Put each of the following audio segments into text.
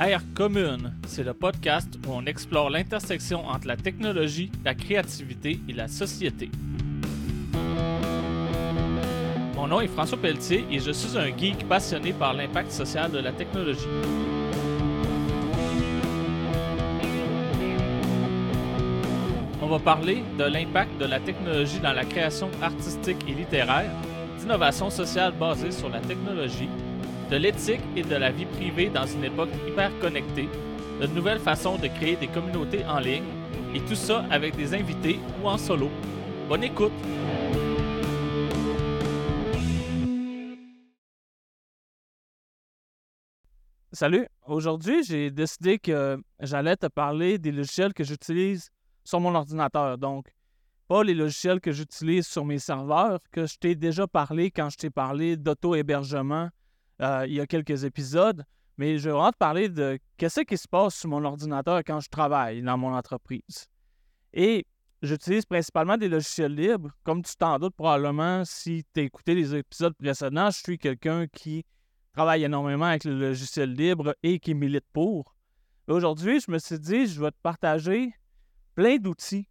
Air Commune, c'est le podcast où on explore l'intersection entre la technologie, la créativité et la société. Mon nom est François Pelletier et je suis un geek passionné par l'impact social de la technologie. On va parler de l'impact de la technologie dans la création artistique et littéraire, d'innovation sociale basée sur la technologie, de l'éthique et de la vie privée dans une époque hyper connectée, de nouvelles façons de créer des communautés en ligne, et tout ça avec des invités ou en solo. Bonne écoute! Salut! Aujourd'hui, j'ai décidé que j'allais te parler des logiciels que j'utilise sur mon ordinateur. Donc, pas les logiciels que j'utilise sur mes serveurs, que je t'ai déjà parlé quand je t'ai parlé d'auto-hébergement euh, il y a quelques épisodes, mais je vais vraiment te parler de qu'est-ce qui se passe sur mon ordinateur quand je travaille dans mon entreprise. Et j'utilise principalement des logiciels libres. Comme tu t'en doutes probablement si tu as écouté les épisodes précédents, je suis quelqu'un qui travaille énormément avec le logiciel libre et qui milite pour. Aujourd'hui, je me suis dit, je vais te partager plein d'outils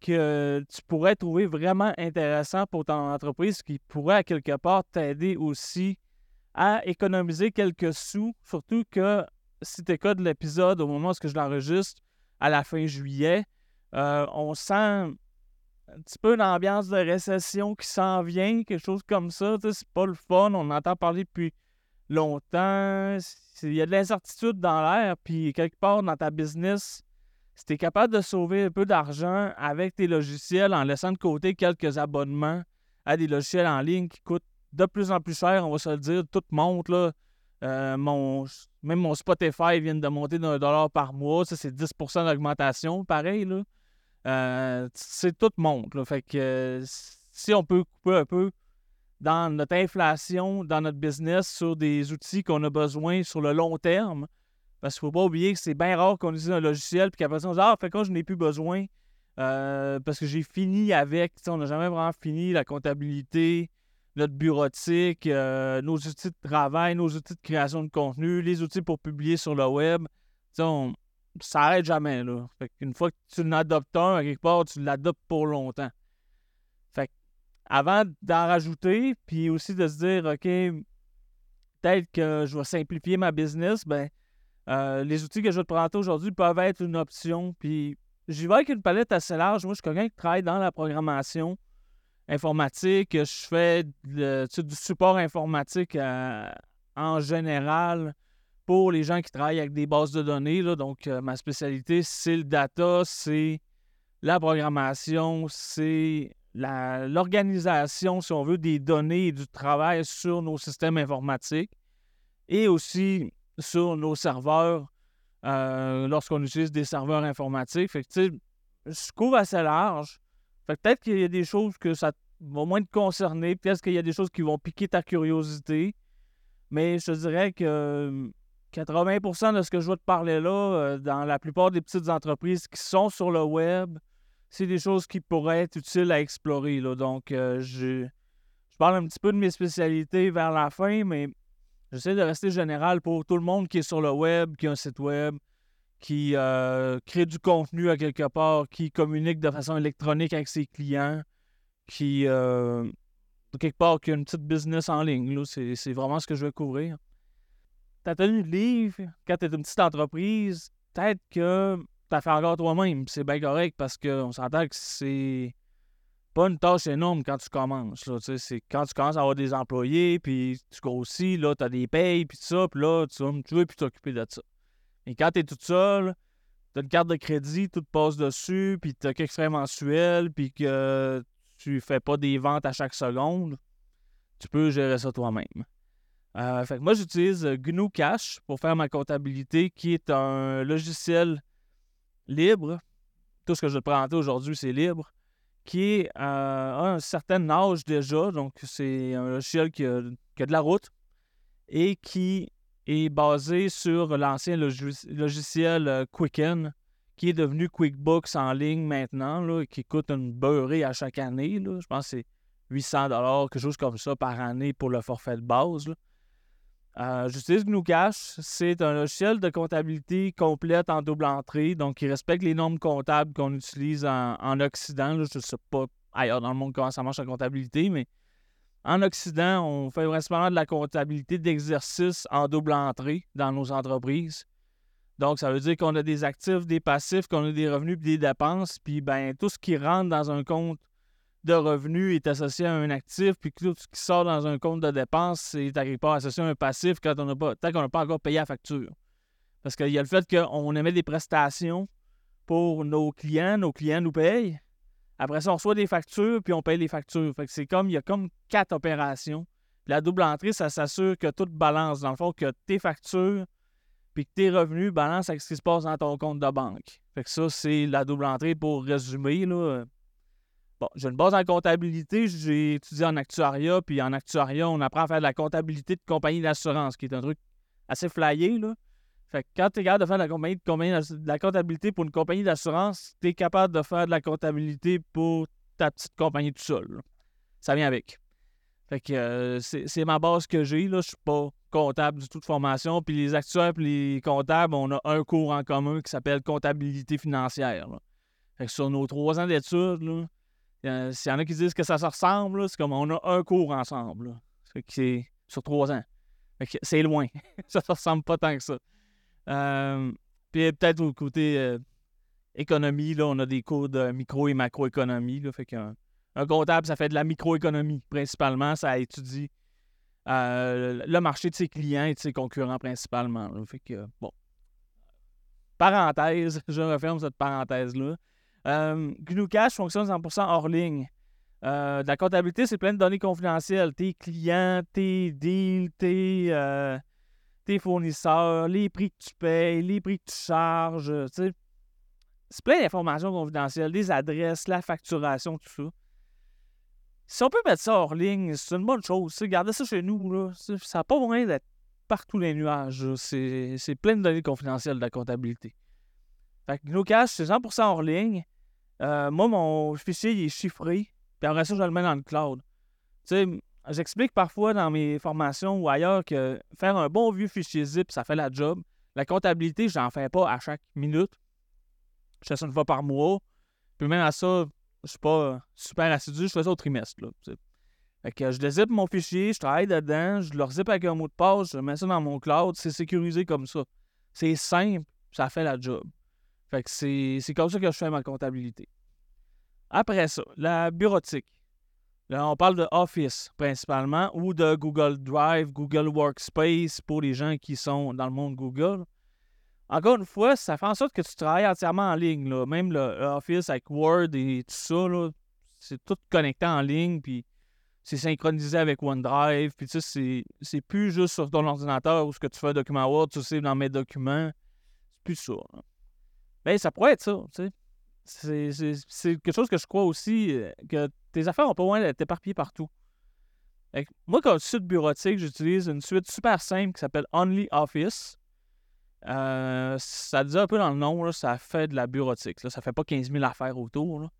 que tu pourrais trouver vraiment intéressants pour ton entreprise qui pourraient à quelque part t'aider aussi à économiser quelques sous, surtout que si tu écoutes l'épisode au moment où je l'enregistre, à la fin juillet, euh, on sent un petit peu l'ambiance de récession qui s'en vient, quelque chose comme ça. C'est pas le fun, on entend parler depuis longtemps. Il y a de l'incertitude dans l'air, puis quelque part dans ta business, si tu es capable de sauver un peu d'argent avec tes logiciels en laissant de côté quelques abonnements à des logiciels en ligne qui coûtent de plus en plus cher, on va se le dire. Tout monte. Là. Euh, mon, même mon Spotify vient de monter d'un dollar par mois. Ça, c'est 10% d'augmentation, pareil. Là. Euh, c'est tout monte. Là. Fait que si on peut couper un peu dans notre inflation, dans notre business, sur des outils qu'on a besoin sur le long terme, parce qu'il ne faut pas oublier que c'est bien rare qu'on utilise un logiciel puis qu'après ça, on dit Ah, fait quand je n'ai plus besoin euh, parce que j'ai fini avec. On n'a jamais vraiment fini la comptabilité, notre bureautique, euh, nos outils de travail, nos outils de création de contenu, les outils pour publier sur le web. On, ça n'arrête jamais. Là. Une fois que tu l'adoptes un, quelque part, tu l'adoptes pour longtemps. Fait avant d'en rajouter, puis aussi de se dire, OK, peut-être que je vais simplifier ma business, ben, euh, les outils que je vais te présenter aujourd'hui peuvent être une option. Puis j'y vais avec une palette assez large. Moi, je suis quelqu'un qui travaille dans la programmation informatique. Je fais du support informatique euh, en général pour les gens qui travaillent avec des bases de données. Donc, euh, ma spécialité, c'est le data, c'est la programmation, c'est l'organisation, si on veut, des données et du travail sur nos systèmes informatiques et aussi sur nos serveurs euh, lorsqu'on utilise des serveurs informatiques. Fait que, je couvre assez large peut-être qu'il y a des choses que ça va moins te concerner. Peut-être qu'il y a des choses qui vont piquer ta curiosité. Mais je dirais que 80% de ce que je vais te parler là, euh, dans la plupart des petites entreprises qui sont sur le web, c'est des choses qui pourraient être utiles à explorer. Là. Donc, euh, je, je parle un petit peu de mes spécialités vers la fin, mais j'essaie de rester général pour tout le monde qui est sur le web, qui a un site web, qui euh, crée du contenu à quelque part, qui communique de façon électronique avec ses clients, qui, euh, quelque part, qui a une petite business en ligne. C'est vraiment ce que je vais couvrir. Ta tenue de livre, quand tu es une petite entreprise, peut-être que tu fait encore toi-même. C'est bien correct parce qu'on s'entend que c'est pas une tâche énorme quand tu commences. C'est quand tu commences à avoir des employés, puis tu grossis, là, tu des payes, puis ça, puis là, tu, tu veux plus t'occuper de ça. Et quand tu es toute seule, tu as une carte de crédit, tout passe dessus, puis tu as quelques frais mensuels, puis que tu fais pas des ventes à chaque seconde, tu peux gérer ça toi-même. Euh, fait moi, j'utilise GNU Cash pour faire ma comptabilité, qui est un logiciel libre. Tout ce que je vais te présenter aujourd'hui, c'est libre, qui euh, a un certain âge déjà. Donc, c'est un logiciel qui a de la route et qui est basé sur l'ancien logiciel euh, Quicken, qui est devenu QuickBooks en ligne maintenant, là, qui coûte une beurrée à chaque année. Je pense que c'est 800 quelque chose comme ça par année pour le forfait de base. Euh, J'utilise GNU Cash. C'est un logiciel de comptabilité complète en double entrée, donc qui respecte les normes comptables qu'on utilise en, Occident. Je ne sais pas ailleurs dans le monde comment ça marche la comptabilité, mais en Occident, on fait principalement de la comptabilité d'exercice en double entrée dans nos entreprises. Donc, ça veut dire qu'on a des actifs, des passifs, qu'on a des revenus et des dépenses. Puis, ben, tout ce qui rentre dans un compte de revenus est associé à un actif, puis tout ce qui sort dans un compte de dépenses est part associé à un passif quand on pas, tant qu'on n'a pas encore payé la facture. Parce qu'il y a le fait qu'on émet des prestations pour nos clients, nos clients nous payent. Après ça, on reçoit des factures, puis on paye les factures. Fait que c'est comme, il y a comme quatre opérations. La double entrée, ça s'assure que tout balance. Dans le fond, que tes factures puis que tes revenus balancent avec ce qui se passe dans ton compte de banque. Fait que ça, c'est la double entrée pour résumer. Bon, j'ai une base en comptabilité, j'ai étudié en actuariat, puis en actuariat, on apprend à faire de la comptabilité de compagnie d'assurance, qui est un truc assez flyé, là. Fait que quand tu es capable de faire de la, compagnie, de, la comptabilité pour une compagnie d'assurance, tu es capable de faire de la comptabilité pour ta petite compagnie tout seul. Ça vient avec. Fait que euh, c'est ma base que j'ai. Je suis pas comptable du tout de formation. Puis les actuaires et les comptables, on a un cours en commun qui s'appelle comptabilité financière. Fait que sur nos trois ans d'études, s'il y en a qui disent que ça se ressemble, c'est comme on a un cours ensemble. C'est sur trois ans. Fait que c'est loin. ça ne ressemble pas tant que ça. Euh, puis peut-être au côté euh, économie, là, on a des cours de micro et macroéconomie. Fait qu'un un comptable, ça fait de la microéconomie principalement. Ça étudie euh, le marché de ses clients et de ses concurrents principalement. Bon. Parenthèse, je referme cette parenthèse-là. Euh, GNU Cash fonctionne 100% hors ligne. Euh, la comptabilité, c'est plein de données confidentielles. Tes clients, tes deals, tes, euh, tes fournisseurs, les prix que tu payes, les prix que tu charges. C'est plein d'informations confidentielles, des adresses, la facturation, tout ça. Si on peut mettre ça hors ligne, c'est une bonne chose. Gardez ça chez nous. Là. Ça n'a pas moyen d'être partout les nuages. C'est plein de données confidentielles de la comptabilité. Fait que Cash, c'est 100% hors ligne. Euh, moi, mon fichier il est chiffré. Puis après ça, je le mets dans le cloud. Tu sais, j'explique parfois dans mes formations ou ailleurs que faire un bon vieux fichier zip, ça fait la job. La comptabilité, je n'en fais pas à chaque minute. Je fais ça une fois par mois. Puis même à ça, je suis pas super assidu, je fais ça au trimestre. Fait que je dézippe mon fichier, je travaille dedans, je le zip avec un mot de passe, je mets ça dans mon cloud, c'est sécurisé comme ça. C'est simple, ça fait la job. Fait que c'est comme ça que je fais ma comptabilité. Après ça, la bureautique. Là, on parle de Office principalement ou de Google Drive, Google Workspace pour les gens qui sont dans le monde Google. Encore une fois, ça fait en sorte que tu travailles entièrement en ligne. Là. Même le Office avec Word et tout ça, c'est tout connecté en ligne, puis c'est synchronisé avec OneDrive, puis tu sais, c'est plus juste sur ton ordinateur où ce que tu fais document Word, tu sais, dans mes documents. C'est plus ça. Ben, ça pourrait être ça, tu sais. C'est quelque chose que je crois aussi, euh, que tes affaires ont pas loin d'être éparpillées partout. moi, comme suite bureautique, j'utilise une suite super simple qui s'appelle Only Office. Euh, ça dit un peu dans le nom, ça fait de la bureautique. Là, ça fait pas 15 000 affaires autour.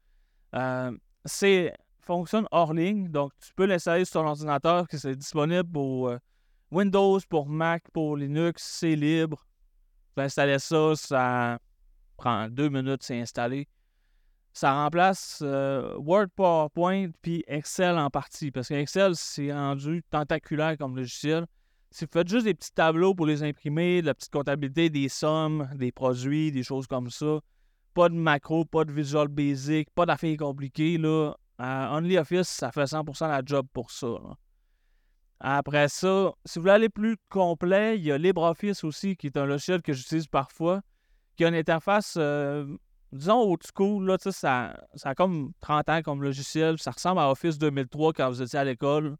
Euh, c'est fonctionne hors ligne, donc tu peux l'installer sur ton ordinateur, que c'est disponible pour euh, Windows, pour Mac, pour Linux, c'est libre. Tu peux installer ça, ça prend deux minutes, c'est installé. Ça remplace Word, PowerPoint, puis Excel en partie, parce que Excel, c'est rendu tentaculaire comme logiciel. Si vous faites juste des petits tableaux pour les imprimer, de la petite comptabilité, des sommes, des produits, des choses comme ça, pas de macro, pas de Visual Basic, pas d'affaires compliquées, là, OnlyOffice, ça fait 100% la job pour ça. Après ça, si vous voulez aller plus complet, il y a LibreOffice aussi, qui est un logiciel que j'utilise parfois, qui a une interface, euh, disons, old school. Là, ça, ça a comme 30 ans comme logiciel. Ça ressemble à Office 2003 quand vous étiez à l'école.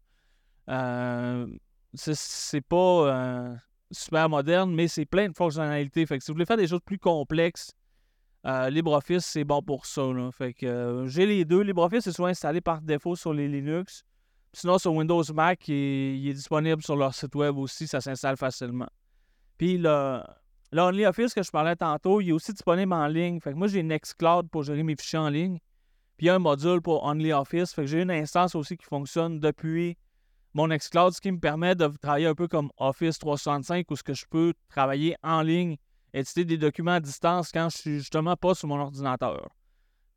Euh, c'est pas euh, super moderne, mais c'est plein de fonctionnalités. Fait que si vous voulez faire des choses plus complexes, euh, LibreOffice, c'est bon pour ça. Fait que j'ai les deux. LibreOffice est souvent installé par défaut sur les Linux. Sinon, sur Windows Mac, il est, disponible sur leur site web aussi. Ça s'installe facilement. Puis le, OnlyOffice que je parlais tantôt, il est aussi disponible en ligne. Fait que moi, j'ai Nextcloud pour gérer mes fichiers en ligne. Puis il y a un module pour OnlyOffice. Fait que j'ai une instance aussi qui fonctionne depuis mon Nextcloud, ce qui me permet de travailler un peu comme Office 365 où ce que je peux travailler en ligne, éditer des documents à distance quand je suis justement pas sur mon ordinateur.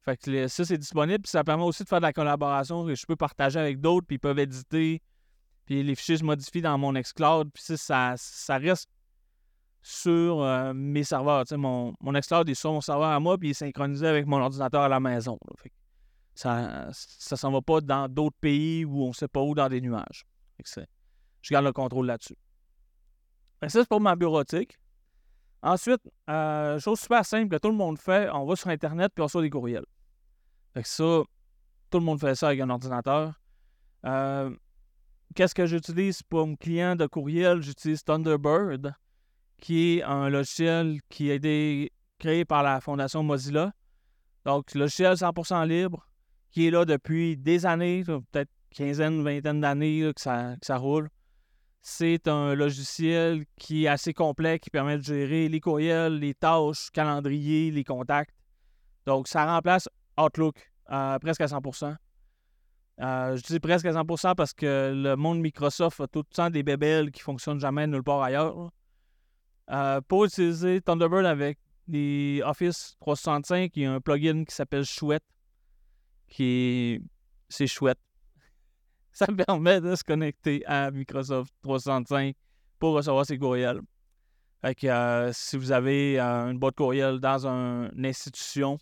Fait que ça, c'est disponible. Puis ça permet aussi de faire de la collaboration que je peux partager avec d'autres, puis ils peuvent éditer. Puis les fichiers se modifient dans mon Nextcloud. Puis ça, ça reste sur euh, mes serveurs. mon, mon est sur mon serveur à moi, puis il est synchronisé avec mon ordinateur à la maison. ça ne s'en va pas dans d'autres pays où on ne sait pas où dans des nuages. je garde le contrôle là-dessus. Ça, c'est pour ma bureautique. Ensuite, euh, chose super simple que tout le monde fait, on va sur Internet puis on reçoit des courriels. Fait que ça, tout le monde fait ça avec un ordinateur. Euh, qu'est-ce que j'utilise pour mon client de courriel? J'utilise Thunderbird, qui est un logiciel qui a été créé par la Fondation Mozilla. Donc, logiciel 100% libre, qui est là depuis des années, peut-être quinzaine, vingtaine d'années que ça, roule. C'est un logiciel qui est assez complet, qui permet de gérer les courriels, les tâches, calendrier, les contacts. Donc, ça remplace Outlook euh, presque à 100% euh, Je dis presque à 100% parce que le monde Microsoft a tout le temps des bébelles qui ne fonctionnent jamais nulle part ailleurs. Euh, pour utiliser Thunderbird avec les Office 365, il y a un plugin qui s'appelle Chouette, qui est... C'est chouette. ça me permet de se connecter à Microsoft 365 pour recevoir ses courriels. Fait que euh, si vous avez euh, une boîte courriel dans une institution,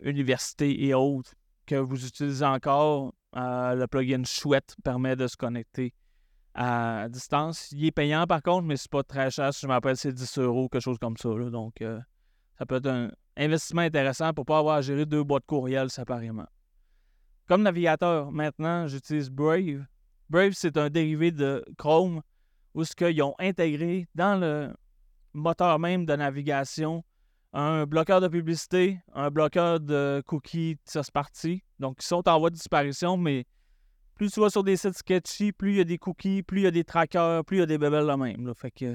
université et autres, que vous utilisez encore, le plugin Chouette permet de se connecter à distance. Il est payant par contre, mais c'est pas très cher. Si je me rappelle, c'est 10 euros, quelque chose comme ça. Donc, ça peut être un investissement intéressant pour ne pas avoir à gérer deux boîtes courriel séparément. Comme navigateur, maintenant, j'utilise Brave. Brave, c'est un dérivé de Chrome où ce qu'ils ont intégré dans le moteur même de navigation un bloqueur de publicité, un bloqueur de cookies tierce partie. Donc, ils sont en voie de disparition, mais plus tu vas sur des sites sketchy, plus il y a des cookies, plus il y a des trackers, plus il y a des bébelles là même. Fait que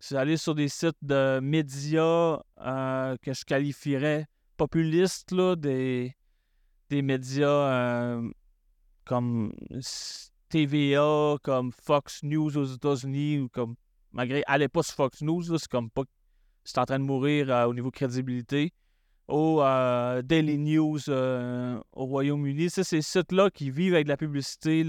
si j'allais sur des sites de médias euh, que je qualifierais populistes, là, des, des médias euh, comme TVA, comme Fox News aux États-Unis, ou comme, malgré, allez pas sur Fox News, c'est comme pas, c'est en train de mourir euh, au niveau crédibilité, ou euh, Daily News au Royaume-Uni. C'est ces sites-là qui vivent avec la publicité.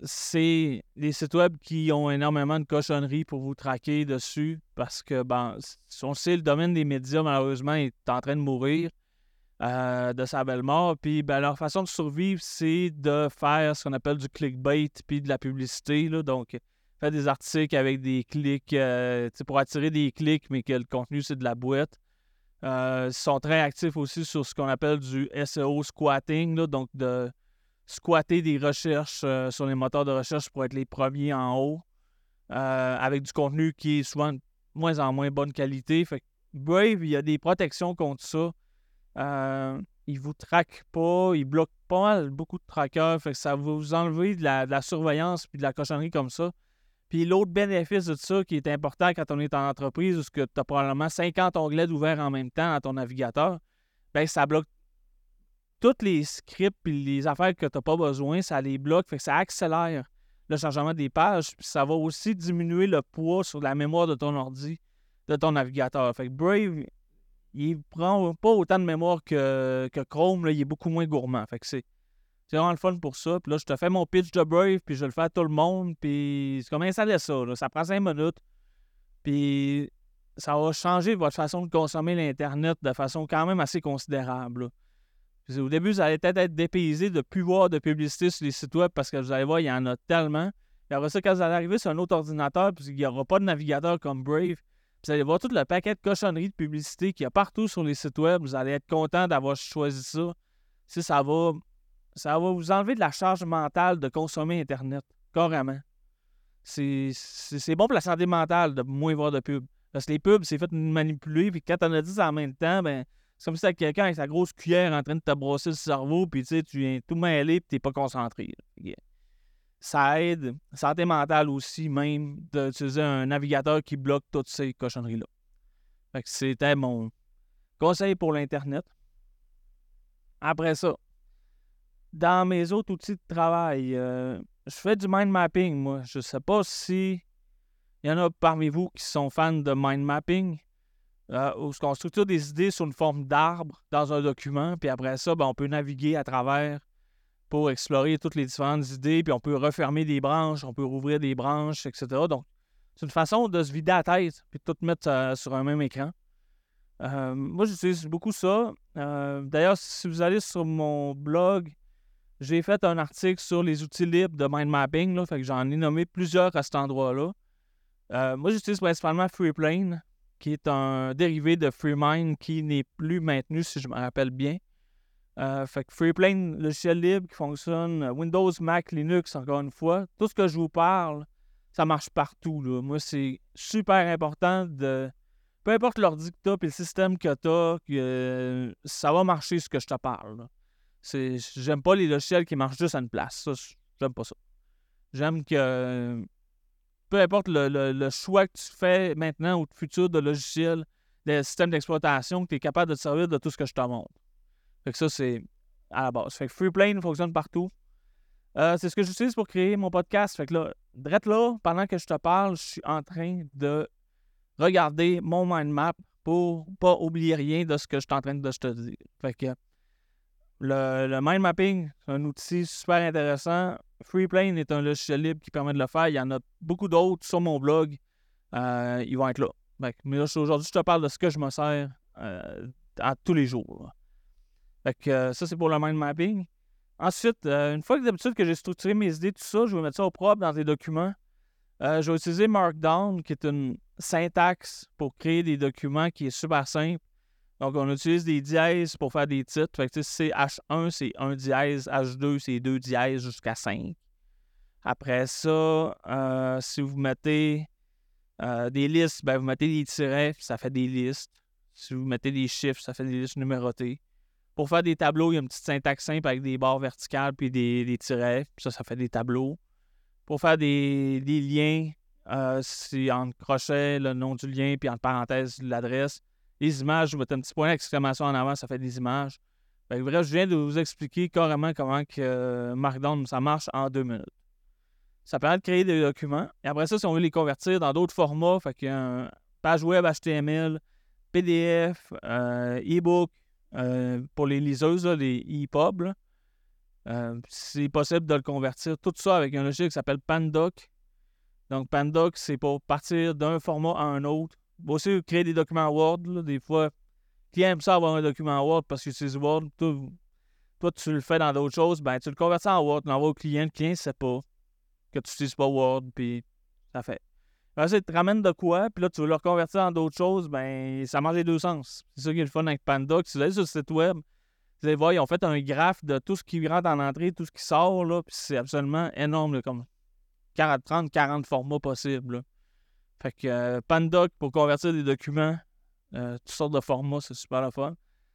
c'est les sites web qui ont énormément de cochonneries pour vous traquer dessus parce que, ben, on sait, le domaine des médias, malheureusement, est en train de mourir. Euh, de sa belle mort. Puis ben, leur façon de survivre, c'est de faire ce qu'on appelle du clickbait puis de la publicité. Là. Donc, faire des articles avec des clics euh, pour attirer des clics, mais que le contenu, c'est de la boîte. Euh, ils sont très actifs aussi sur ce qu'on appelle du SEO squatting, donc de squatter des recherches sur les moteurs de recherche pour être les premiers en haut, avec du contenu qui est souvent de moins en moins bonne qualité. Brave, il y a des protections contre ça. Euh, il vous traque pas, il bloque pas mal beaucoup de trackers, ça va vous enlever de la, surveillance puis de la cochonnerie comme ça. Puis l'autre bénéfice de ça qui est important quand on est en entreprise où tu as probablement 50 onglets ouverts en même temps dans ton navigateur, ben ça bloque tous les scripts et les affaires que tu n'as pas besoin, ça les bloque, fait que ça accélère le chargement des pages, puis ça va aussi diminuer le poids sur la mémoire de ton ordi, de ton navigateur. Fait que Brave, il prend pas autant de mémoire que, Chrome, il est beaucoup moins gourmand. Fait que c'est, vraiment le fun pour ça. Puis là, je te fais mon pitch de Brave, puis je le fais à tout le monde, puis c'est comme installer ça. Ça prend cinq minutes. Puis ça va changer votre façon de consommer l'Internet de façon quand même assez considérable. Au début, vous allez peut-être être dépaysé de plus voir de publicité sur les sites web parce que vous allez voir, il y en a tellement. Et après ça, quand vous allez arriver sur un autre ordinateur, puis il n'y aura pas de navigateur comme Brave, vous allez voir tout le paquet de cochonneries de publicité qu'il y a partout sur les sites web. Vous allez être content d'avoir choisi ça. Si ça va, ça va vous enlever de la charge mentale de consommer Internet. Carrément. C'est bon pour la santé mentale de moins voir de pubs. Parce que les pubs, c'est fait manipuler, puis quand t'en as 10 en même temps, ben, c'est comme si quelqu'un avec sa grosse cuillère en train de te brosser le cerveau, puis tu viens tout mêler, puis t'es pas concentré ça aide, santé mentale aussi, même, d'utiliser un navigateur qui bloque toutes ces cochonneries-là. c'était mon conseil pour l'Internet. Après ça, dans mes autres outils de travail, euh, je fais du mind mapping, moi. Je sais pas si il y en a parmi vous qui sont fans de mind mapping, euh, où on structure des idées sur une forme d'arbre dans un document, puis après ça, ben, on peut naviguer à travers pour explorer toutes les différentes idées, puis on peut refermer des branches, on peut rouvrir des branches, etc. Donc, c'est une façon de se vider la tête, puis de tout mettre euh, sur un même écran. moi, j'utilise beaucoup ça. D'ailleurs, si vous allez sur mon blog, j'ai fait un article sur les outils libres de mind mapping, là, fait que j'en ai nommé plusieurs à cet endroit-là. Euh, moi, j'utilise principalement FreePlane, qui est un dérivé de FreeMind qui n'est plus maintenu, si je me rappelle bien. Euh, fait que FreePlane, logiciel libre qui fonctionne, euh, Windows, Mac, Linux, encore une fois. Tout ce que je vous parle, ça marche partout. Là. Moi, c'est super important de. Peu importe l'ordi que tu as et le système que tu as, que, ça va marcher ce que je te parle. J'aime pas les logiciels qui marchent juste à une place. J'aime pas ça. J'aime que peu importe le, choix que tu fais maintenant ou futur de logiciel, de système d'exploitation, que tu es capable de te servir de tout ce que je te montre. Fait que ça, c'est à la base. Fait que FreePlane fonctionne partout. Euh, c'est ce que j'utilise pour créer mon podcast. Fait que là, là, pendant que je te parle, je suis en train de regarder mon mind map pour pas oublier rien de ce que je suis en train de te dire. Fait que le, mind mapping, c'est un outil super intéressant. FreePlane est un logiciel libre qui permet de le faire. Il y en a beaucoup d'autres sur mon blog. Euh, ils vont être là. mais là, aujourd'hui, je te parle de ce que je me sers euh, à tous les jours. Euh, ça, c'est pour le mind mapping. Ensuite, une fois que d'habitude que j'ai structuré mes idées, tout ça, je vais mettre ça au propre dans des documents. je vais utiliser Markdown, qui est une syntaxe pour créer des documents qui est super simple. Donc, on utilise des dièses pour faire des titres. Fait que c'est H1, c'est 1 dièse. H2, c'est 2 dièses jusqu'à 5. Après ça, euh, si vous mettez euh, des listes, ben, vous mettez des tirets, ça fait des listes. Si vous mettez des chiffres, ça fait des listes numérotées. Pour faire des tableaux, il y a une petite syntaxe simple avec des barres verticales puis des, des tirets. Ça, ça fait des tableaux. Pour faire des, liens, euh, c'est en crochet le nom du lien puis en parenthèse l'adresse les images, vous mettez un petit point d'exclamation en avant, ça fait des images. bref, je viens de vous expliquer carrément comment que euh, Markdown, ça marche en deux minutes. Ça permet de créer des documents. Et après ça, si on veut les convertir dans d'autres formats, fait qu'il y a une page web HTML, PDF, euh, e-book, euh, pour les liseuses, les e-pubs, c'est possible de le convertir. Tout ça avec un logiciel qui s'appelle Pandoc. Donc, Pandoc, c'est pour partir d'un format à un autre aussi créer des documents Word. des fois, qui aime ça avoir un document Word parce que c'est Word. Toi, tu le fais dans d'autres choses, ben tu le convertis en Word, tu l'envoies au client. Le client ne sait pas que tu n'utilises pas Word, puis ça fait. Après ça, te ramène de quoi, puis là, tu veux le reconvertir en d'autres choses, ben ça marche les deux sens. C'est ça qui est le fun avec Panda. Si vous allez sur le site web, vous allez voir, ils ont fait un graphe de tout ce qui rentre en entrée, tout ce qui sort, là, puis c'est absolument énorme, comme 40, 30, 40 formats possibles. Fait que euh, Pandoc pour convertir des documents, euh, toutes sortes de formats, c'est super la fun.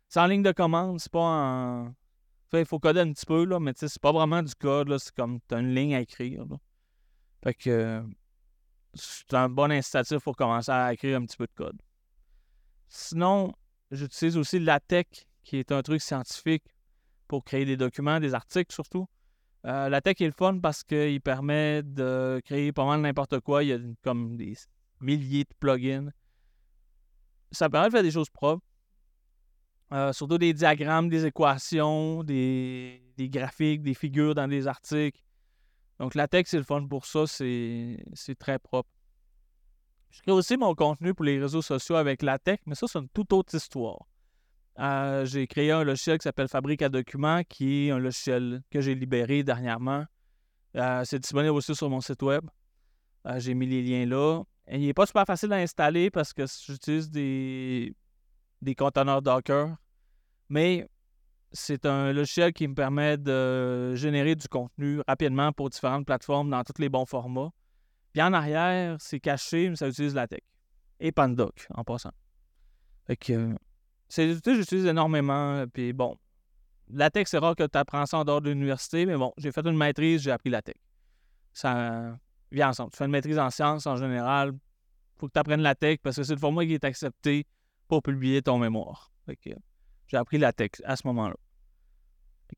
C'est en ligne de commande, c'est pas en. Fait il faut coder un petit peu, là, mais c'est pas vraiment du code, là, c'est comme t'as une ligne à écrire. Fait que c'est un bon incitatif pour commencer à écrire un petit peu de code. Sinon, j'utilise aussi LaTeX, qui est un truc scientifique pour créer des documents, des articles surtout. Euh, la tech est le fun parce qu'il permet de créer pas mal n'importe quoi. Il y a comme des milliers de plugins. Ça permet de faire des choses propres. Euh, surtout des diagrammes, des équations, des, graphiques, des figures dans des articles. Donc la tech, c'est le fun pour ça. C'est très propre. Je crée aussi mon contenu pour les réseaux sociaux avec la tech, mais ça, c'est une toute autre histoire. Euh, j'ai créé un logiciel qui s'appelle Fabrique à documents, qui est un logiciel que j'ai libéré dernièrement. Euh, c'est disponible aussi sur mon site web. Euh, j'ai mis les liens là. il n'est pas super facile à installer parce que j'utilise des, des conteneurs Docker. Mais c'est un logiciel qui me permet de générer du contenu rapidement pour différentes plateformes dans tous les bons formats. Puis en arrière, c'est caché, mais ça utilise la tech. Et Pandoc, en passant. Fait que c'est que j'utilise énormément. Puis bon, la tech, c'est rare que tu apprends ça en dehors de l'université, mais bon, j'ai fait une maîtrise, j'ai appris la tech. Ça vient ensemble. Tu fais une maîtrise en sciences en général, faut que tu apprennes la tech parce que c'est le format qui est accepté pour publier ton mémoire. j'ai appris la tech à ce moment-là.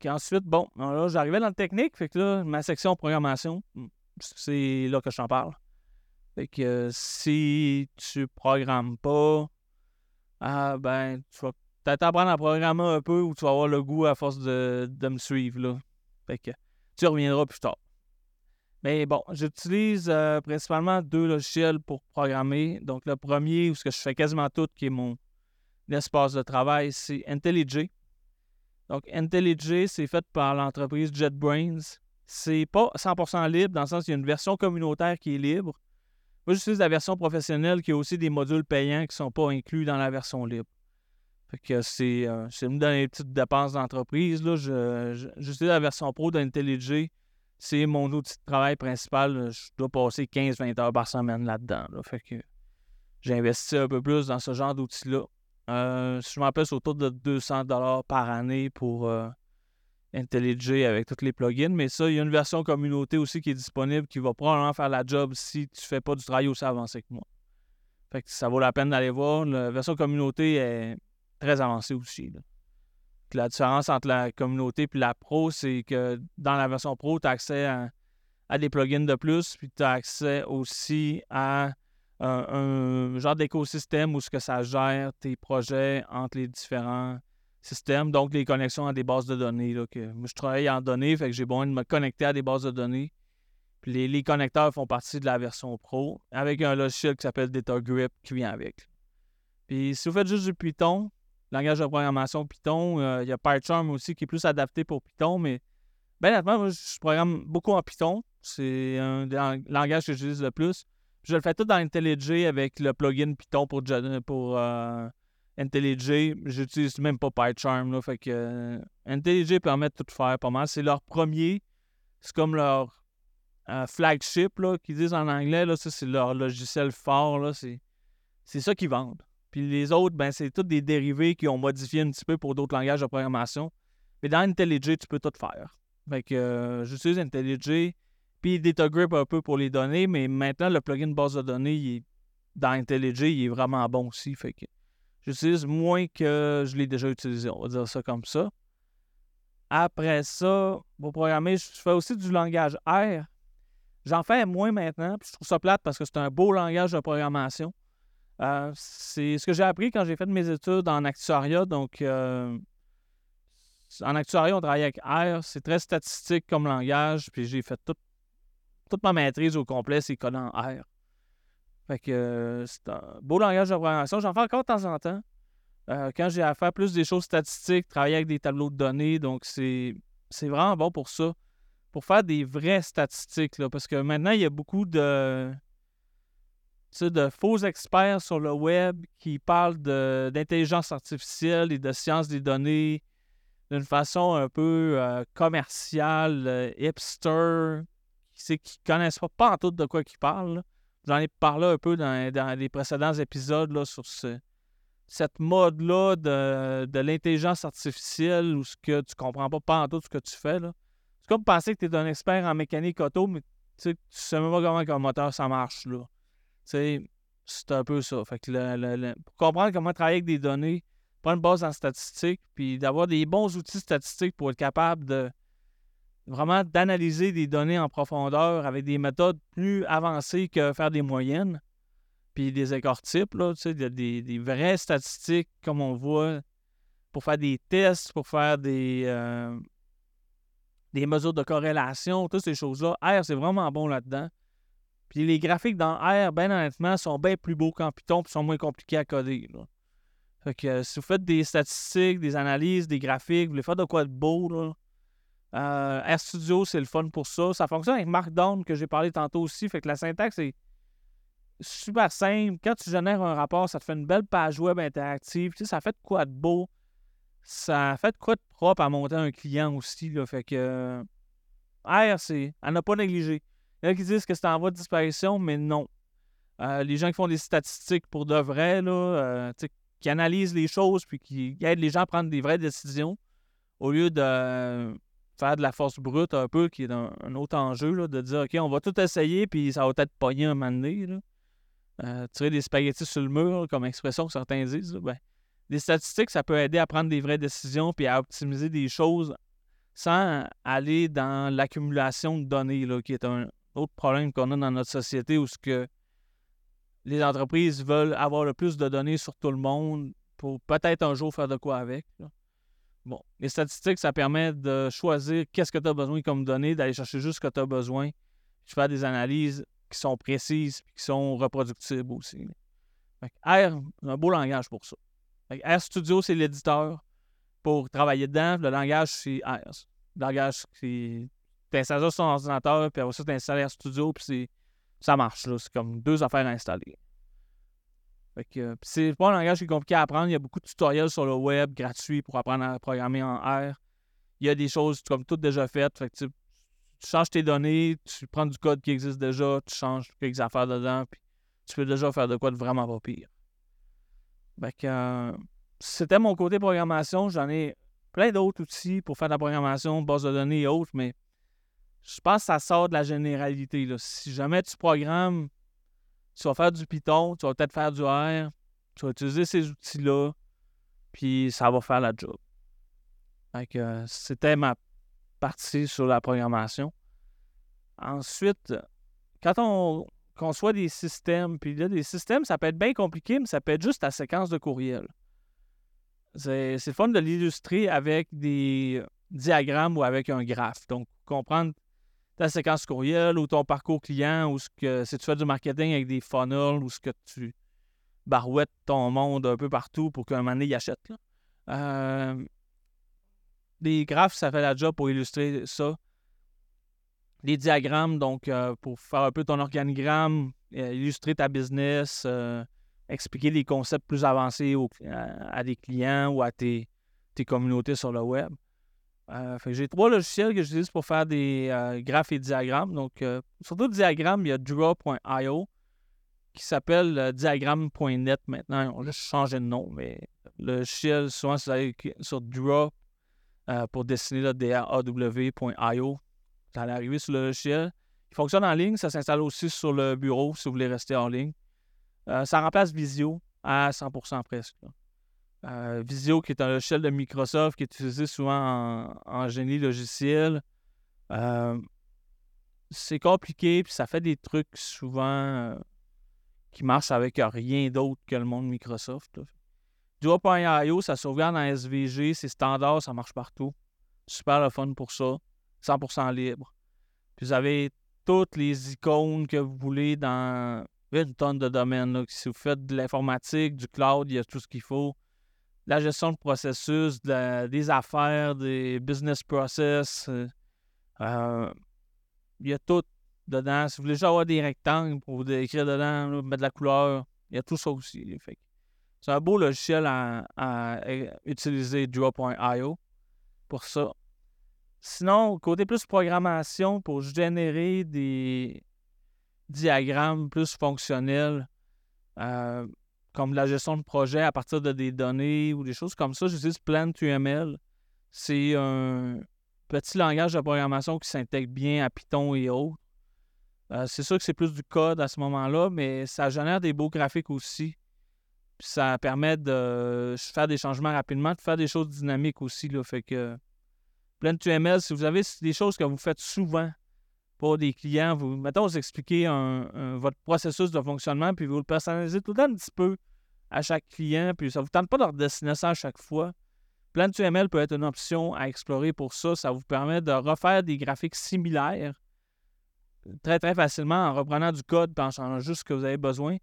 Puis ensuite, bon, là, j'arrivais dans le technique, fait que là, ma section programmation, hmm, c'est là que je t'en parle. Fait que si tu programmes pas, ah ben, tu vas peut-être apprendre à programmer un peu ou tu vas avoir le goût à force de, me suivre, là. Tu reviendras plus tard. Mais bon, j'utilise euh, principalement deux logiciels pour programmer. Donc, le premier, où ce que je fais quasiment tout, qui est mon espace de travail, c'est IntelliJ. Donc, IntelliJ, c'est fait par l'entreprise JetBrains. C'est pas 100% libre, dans le sens qu'il y a une version communautaire qui est libre. Moi, j'utilise la version professionnelle qui a aussi des modules payants qui ne sont pas inclus dans la version libre. Fait que c'est, euh, dans les petites dépenses d'entreprise. Là, j'utilise la version pro d'IntelliJ. C'est mon outil de travail principal. Je dois passer 15-20 heures par semaine là-dedans. Fait que j'investis un peu plus dans ce genre d'outils-là. Euh, je m'appelle, c'est autour de 200 par année pour euh, IntelliJ avec tous les plugins. Mais ça, il y a une version communauté aussi qui est disponible qui va probablement faire la job si tu fais pas du travail aussi avancé que moi. Fait que ça vaut la peine d'aller voir. La version communauté est très avancée aussi. La différence entre la communauté et la pro, c'est que dans la version pro, tu as accès à, à, des plugins de plus, puis tu as accès aussi à un, genre d'écosystème où ce que ça gère tes projets entre les différents donc les connexions à des bases de données. Là, que, moi, je travaille en données, fait que j'ai besoin de me connecter à des bases de données. Puis les, connecteurs font partie de la version pro avec un logiciel qui s'appelle DataGrip qui vient avec. Puis si vous faites juste du Python, langage de programmation Python, euh, il y a PyCharm aussi qui est plus adapté pour Python, mais ben honnêtement, moi, je programme beaucoup en Python. C'est un des langages que j'utilise le plus je le fais tout dans IntelliJ avec le plugin Python pour, pour euh, IntelliJ. J'utilise même pas PyCharm. Là, fait que euh, IntelliJ permet de tout faire pas mal. C'est leur premier. C'est comme leur euh, flagship qu'ils disent en anglais. C'est leur logiciel fort. C'est, c'est ça qu'ils vendent. Puis les autres, ben, c'est tous des dérivés qui ont modifié un petit peu pour d'autres langages de programmation. Mais dans IntelliJ, tu peux tout faire. Fait que j'utilise IntelliJ. Puis DataGrip un peu pour les données, mais maintenant, le plugin base de données, dans IntelliJ, il est vraiment bon aussi. J'utilise moins que je l'ai déjà utilisé, on va dire ça comme ça. Après ça, pour programmer, je fais aussi du langage R. J'en fais moins maintenant, puis je trouve ça plate parce que c'est un beau langage de programmation. Euh, c'est ce que j'ai appris quand j'ai fait mes études en actuariat. Donc, euh, en actuariat, on travaille avec R. C'est très statistique comme langage, puis j'ai fait tout toute ma maîtrise au complet, c'est codé en R. Fait que euh, c'est un beau langage de programmation. J'en fais encore de temps en temps. Euh, quand j'ai à faire plus des choses statistiques, travailler avec des tableaux de données, donc c'est, vraiment bon pour ça. Pour faire des vraies statistiques, là, parce que maintenant, il y a beaucoup de, de faux experts sur le web qui parlent d'intelligence artificielle et de sciences des données d'une façon un peu euh, commerciale, hipster, qui ne connaissent pas, pas en tout de quoi ils parlent. J'en ai parlé un peu dans, les précédents épisodes là, sur cette mode-là de, l'intelligence artificielle où ce que tu comprends pas, pas en tout ce que tu fais. C'est comme penser que tu es un expert en mécanique auto, mais tu ne sais même pas comment un moteur ça marche. Là. C'est un peu ça. Fait que pour comprendre comment travailler avec des données, prendre une base en statistique, puis d'avoir des bons outils statistiques pour être capable de vraiment d'analyser des données en profondeur avec des méthodes plus avancées que faire des moyennes, puis des écarts types, là, des, des, vraies statistiques comme on voit pour faire des tests, pour faire des, euh, des mesures de corrélation, toutes ces choses-là. R, c'est vraiment bon là-dedans. Puis les graphiques dans R, bien honnêtement, sont bien plus beaux qu'en Python, puis sont moins compliqués à coder. Là. Fait que si vous faites des statistiques, des analyses, des graphiques, vous voulez faire de quoi de beau, là, euh, RStudio, c'est le fun pour ça. Ça fonctionne avec Markdown que j'ai parlé tantôt aussi. Fait que la syntaxe est super simple. Quand tu génères un rapport, ça te fait une belle page web interactive. Tu sais, ça fait de quoi de beau. Ça fait de quoi de propre à monter un client aussi. Là. Fait que R, c'est à ne pas négliger. Il y en a qui disent que c'est en voie de disparition, mais non. Euh, les gens qui font des statistiques pour de vrai, là, euh, qui analysent les choses puis qui aident les gens à prendre des vraies décisions au lieu de faire de la force brute un peu, qui est un, autre enjeu, là, de dire, OK, on va tout essayer, puis ça va peut-être pogner un moment donné. Euh, tirer des spaghettis sur le mur, comme expression que certains disent. Ben, des statistiques, ça peut aider à prendre des vraies décisions, puis à optimiser des choses sans aller dans l'accumulation de données, là, qui est un autre problème qu'on a dans notre société où ce que les entreprises veulent avoir le plus de données sur tout le monde pour peut-être un jour faire de quoi avec. Bon, les statistiques, ça permet de choisir qu'est-ce que tu as besoin comme données, d'aller chercher juste ce que tu as besoin, puis faire des analyses qui sont précises et qui sont reproductibles aussi. R, un beau langage pour ça. R Studio, c'est l'éditeur pour travailler dedans. Le langage, c'est R. Le langage, c'est. Tu installes ça sur ton ordinateur, puis après ça, tu installes R Studio, puis ça marche. C'est comme deux affaires à installer. C'est pas un langage qui est compliqué à apprendre. Il y a beaucoup de tutoriels sur le web gratuits pour apprendre à programmer en R. Il y a des choses comme toutes déjà faites. Fait tu, changes tes données, tu prends du code qui existe déjà, tu changes quelques affaires dedans, puis tu peux déjà faire de quoi de vraiment pas pire. Fait euh, c'était mon côté programmation. J'en ai plein d'autres outils pour faire de la programmation, base de données et autres, mais je pense que ça sort de la généralité. Si jamais tu programmes, tu vas faire du Python, tu vas peut-être faire du R, tu vas utiliser ces outils-là, puis ça va faire la job. Fait c'était ma partie sur la programmation. Ensuite, quand on conçoit des systèmes, puis là, des systèmes, ça peut être bien compliqué, mais ça peut être juste la séquence de courriel. C'est fun de l'illustrer avec des diagrammes ou avec un graphe. Donc, comprendre ta séquence courriel ou ton parcours client ou ce que si tu fais du marketing avec des funnels ou ce que tu barouettes ton monde un peu partout pour qu'un moment donné, il achète. Là. Euh, les graphes, ça fait la job pour illustrer ça. Les diagrammes, donc euh, pour faire un peu ton organigramme, euh, illustrer ta business, expliquer les concepts plus avancés à, des clients ou à tes, communautés sur le web. Euh, j'ai trois logiciels que j'utilise pour faire des euh, graphes et diagrammes. Donc, euh, surtout diagrammes, il y a draw.io qui s'appelle diagram.net maintenant. On a changé de nom, mais le logiciel, souvent, si vous sur draw pour dessiner DAW.io, ça allez arriver sur le logiciel. Il fonctionne en ligne, ça s'installe aussi sur le bureau si vous voulez rester en ligne. Euh, ça remplace Visio à 100% presque. Euh, Visio, qui est un logiciel de Microsoft qui est utilisé souvent en, génie logiciel. Euh, c'est compliqué, puis ça fait des trucs souvent qui marchent avec rien d'autre que le monde Microsoft. Duo.io, ça sauvegarde en SVG, c'est standard, ça marche partout. Super le fun pour ça. 100% libre. Puis vous avez toutes les icônes que vous voulez dans une tonne de domaines. Si vous faites de l'informatique, du cloud, il y a tout ce qu'il faut. La gestion de processus, des affaires, des business process. Euh, euh, il y a tout dedans. Si vous voulez juste avoir des rectangles pour vous écrire dedans, mettre de la couleur, il y a tout ça aussi. c'est un beau logiciel à, utiliser, Draw.io, pour ça. Sinon, côté plus programmation, pour générer des, diagrammes plus fonctionnels, euh, comme la gestion de projet à partir de des données ou des choses comme ça, j'utilise Plant2ML. C'est un petit langage de programmation qui s'intègre bien à Python et autres. Euh, c'est sûr que c'est plus du code à ce moment-là, mais ça génère des beaux graphiques aussi. ça permet de faire des changements rapidement, de faire des choses dynamiques aussi. Là, fait que Plant2ML, si vous avez des choses que vous faites souvent, pour des clients, vous, mettons, vous expliquez votre processus de fonctionnement, puis vous le personnalisez tout le temps un petit peu à chaque client, puis ça ne vous tente pas de redessiner ça à chaque fois. Plan2ML peut être une option à explorer pour ça. Ça vous permet de refaire des graphiques similaires très, très facilement en reprenant du code et en changeant juste ce que vous avez besoin.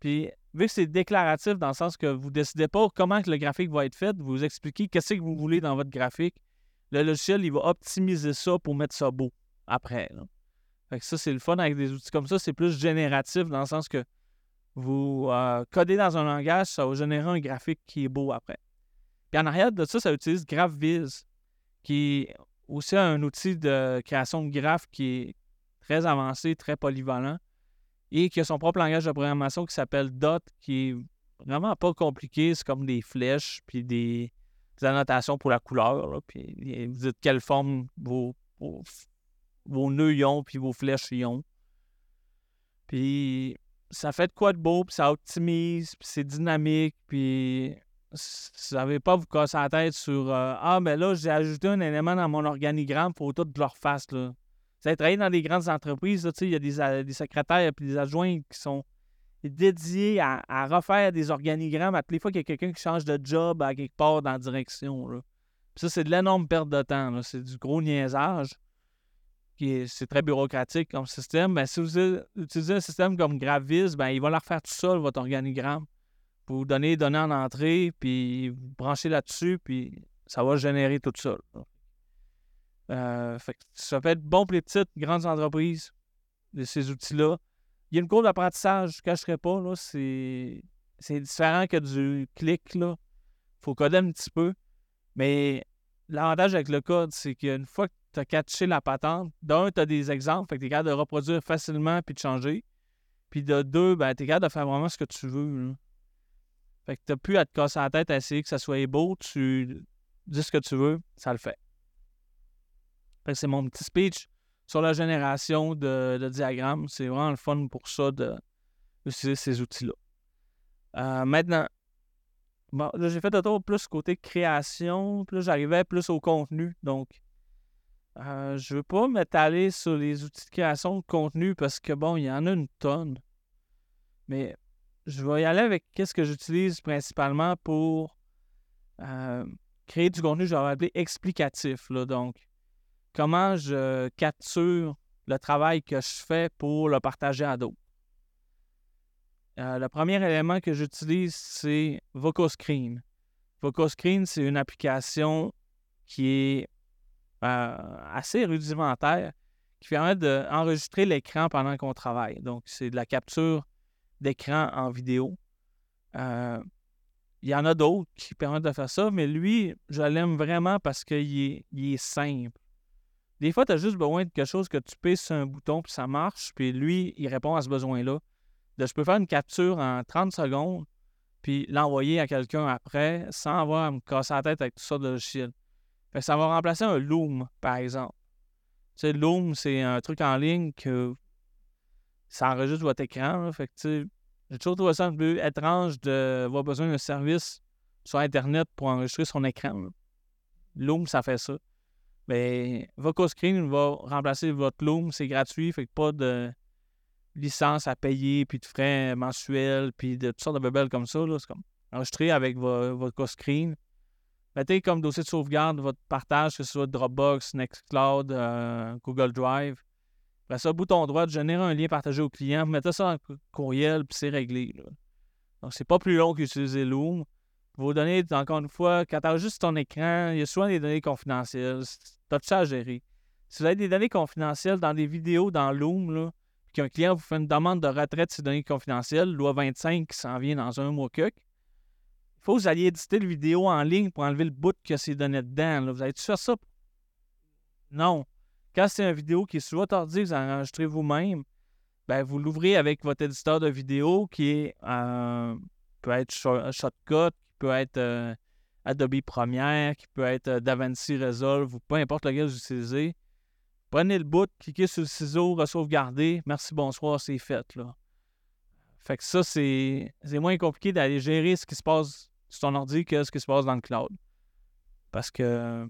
Puis, vu que c'est déclaratif dans le sens que vous ne décidez pas comment le graphique va être fait, vous expliquez qu'est-ce que vous voulez dans votre graphique, le logiciel, il va optimiser ça pour mettre ça beau après. Fait que ça, c'est le fun avec des outils comme ça. C'est plus génératif dans le sens que vous euh, codez dans un langage, ça va générer un graphique qui est beau après. Puis en arrière de ça, ça utilise GraphViz, qui est aussi un outil de création de graphes qui est très avancé, très polyvalent, et qui a son propre langage de programmation qui s'appelle Dot, qui est vraiment pas compliqué. C'est comme des flèches, puis des, annotations pour la couleur. puis vous dites quelle forme vos vos nœuds y puis vos flèches y ont. Puis ça fait de quoi de beau, puis ça optimise, puis c'est dynamique, puis vous n'avez pas vous casser la tête sur euh, Ah, ben là, j'ai ajouté un élément dans mon organigramme, il faut tout que je le refasse. Là. Vous avez travaillé dans des grandes entreprises, il y a des, des secrétaires et des adjoints qui sont dédiés à, refaire des organigrammes à toutes les fois qu'il y a quelqu'un qui change de job à quelque part dans la direction. Là. ça, c'est de l'énorme perte de temps. C'est du gros niaisage. C'est très bureaucratique comme système. Ben, si vous utilisez un système comme Gravis, ben, il va la refaire tout seul, votre organigramme vous donnez les données en entrée, puis vous branchez là-dessus, puis ça va générer tout. Euh, ça peut être bon pour les petites, grandes entreprises, de ces outils-là. Il y a une courbe d'apprentissage, je ne cacherai pas, là, c'est, différent que du clic. Il faut coder un petit peu. Mais l'avantage avec le code, c'est qu'une fois que tu as catché la patente, d'un, tu as des exemples, fait que tu es capable de reproduire facilement puis de changer. Puis de deux, ben, tu es capable de faire vraiment ce que tu veux. Fait que t'as plus à te casser la tête à essayer que ça soit beau. Tu dis ce que tu veux, ça le fait. Fait que c'est mon petit speech sur la génération de, diagrammes. C'est vraiment le fun pour ça d'utiliser ces outils-là. Euh, maintenant, bon, là, j'ai fait un tour plus côté création, puis là, j'arrivais plus au contenu. Donc, euh, je veux pas m'étaler sur les outils de création de contenu parce que, bon, il y en a une tonne. Mais je vais y aller avec qu'est-ce que j'utilise principalement pour euh, créer du contenu, je vais appeler explicatif. Donc, comment je capture le travail que je fais pour le partager à d'autres. Euh, le premier élément que j'utilise, c'est VocoScreen. VocoScreen, c'est une application qui est assez rudimentaire, qui permet d'enregistrer l'écran pendant qu'on travaille. Donc, c'est de la capture d'écran en vidéo. Euh, il y en a d'autres qui permettent de faire ça, mais lui, je l'aime vraiment parce qu'il est, simple. Des fois, tu as juste besoin de quelque chose que tu sur un bouton puis ça marche, puis lui, il répond à ce besoin-là. Je peux faire une capture en 30 secondes, puis l'envoyer à quelqu'un après sans avoir à me casser la tête avec tout ça de logiciel. Fait ça va remplacer un Loom, par exemple. Tu sais, Loom, c'est un truc en ligne que ça enregistre votre écran. Fait j'ai toujours trouvé ça un peu étrange d'avoir besoin d'un service sur Internet pour enregistrer son écran. Loom, ça fait ça. Mais VocoScreen va remplacer votre Loom, c'est gratuit, fait que pas de licence à payer, puis de frais mensuels, puis de toutes sortes de bebelles comme ça. C'est comme enregistrer avec votre VocoScreen. Mettez comme dossier de sauvegarde votre partage, que ce soit Dropbox, Nextcloud, euh, Google Drive. Après ça, bouton droit, générer un lien partagé au client, mettez ça en courriel, puis c'est réglé. Donc, c'est pas plus long qu'utiliser Loom. Vos données, encore une fois, quand tu juste ton écran, il y a souvent des données confidentielles. Tu as tout ça à gérer. Si vous avez des données confidentielles dans des vidéos dans Loom, là, puis qu'un client vous fait une demande de retrait de ces données confidentielles, loi 25 qui s'en vient dans un mois que, il faut que vous alliez éditer le vidéo en ligne pour enlever le bout que ces données dedans. Vous allez-tu faire ça? Non. Quand c'est une vidéo qui est sur votre ordi, vous enregistrez vous-même, ben, vous l'ouvrez avec votre éditeur de vidéo qui est euh, peut être Shotcut, qui peut être euh, Adobe Premiere, qui peut être euh, DaVinci Resolve ou peu importe lequel vous utilisez. Prenez le bout, cliquez sur le ciseau, sauvegarder. Merci, bonsoir, c'est fait. Là. Fait que ça, c'est moins compliqué d'aller gérer ce qui se passe sur ton ordi que ce qui se passe dans le cloud. Parce que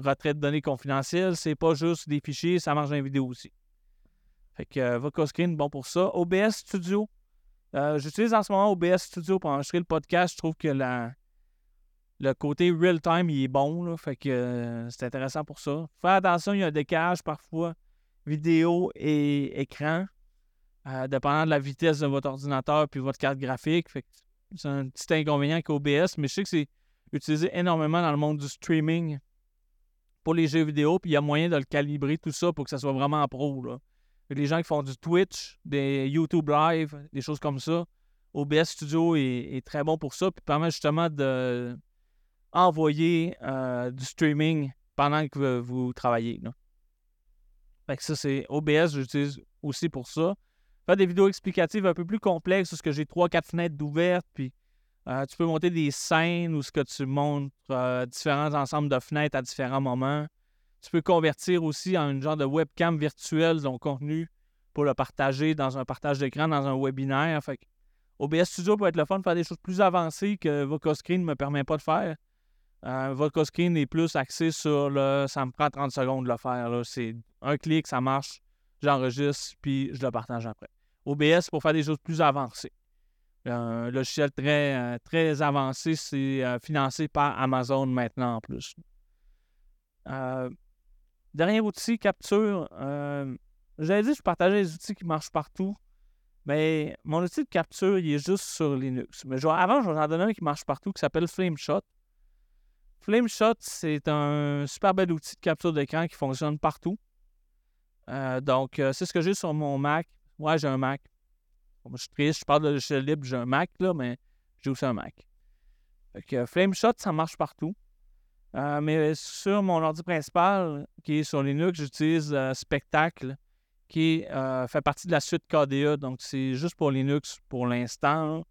retrait de données confidentielles, c'est pas juste des fichiers, ça marche dans les vidéos aussi. Fait que euh, VocoScreen, bon pour ça. OBS Studio. Euh, j'utilise en ce moment OBS Studio pour enregistrer le podcast. Je trouve que le côté real-time, il est bon. Là, fait que euh, c'est intéressant pour ça. Faire attention, il y a un décalage parfois vidéo et écran, dépendant de la vitesse de votre ordinateur puis votre carte graphique. Fait que c'est un petit inconvénient avec OBS, mais je sais que c'est utilisé énormément dans le monde du streaming pour les jeux vidéo, puis il y a moyen de le calibrer tout ça pour que ça soit vraiment pro. Là. Les gens qui font du Twitch, des YouTube Live, des choses comme ça, OBS Studio est, très bon pour ça, puis permet justement de euh, du streaming pendant que vous, travaillez. Fait que ça, c'est OBS, j'utilise aussi pour ça. Des vidéos explicatives un peu plus complexes, parce que j'ai 3-4 fenêtres d'ouvertes, puis euh, tu peux monter des scènes où ce que tu montres euh, différents ensembles de fenêtres à différents moments. Tu peux convertir aussi en une genre de webcam virtuelle ton contenu pour le partager dans un partage d'écran, dans un webinaire. Fait OBS Studio peut être le fun de faire des choses plus avancées que VocaScreen ne me permet pas de faire. Euh, VocaScreen est plus axé sur le ça me prend 30 secondes de le faire. C'est un clic, ça marche, j'enregistre, puis je le partage après. OBS pour faire des choses plus avancées. Un logiciel très, euh, très avancé, c'est euh, financé par Amazon maintenant en plus. Euh, dernier outil, capture. J'avais dit que je partageais les outils qui marchent partout. Mais mon outil de capture, il est juste sur Linux. Mais avant, je vais en un qui marche partout qui s'appelle FlameShot. FlameShot, c'est un super bel outil de capture d'écran qui fonctionne partout. donc, c'est ce que j'ai sur mon Mac. Ouais, j'ai un Mac. je suis triste, je parle de logiciel libre, j'ai un Mac, là, mais j'ai aussi un Mac. Fait FlameShot, ça marche partout. Euh, mais sur mon ordi principal, qui est sur Linux, j'utilise euh, Spectacle, qui euh, fait partie de la suite KDE. Donc, c'est juste pour Linux pour l'instant.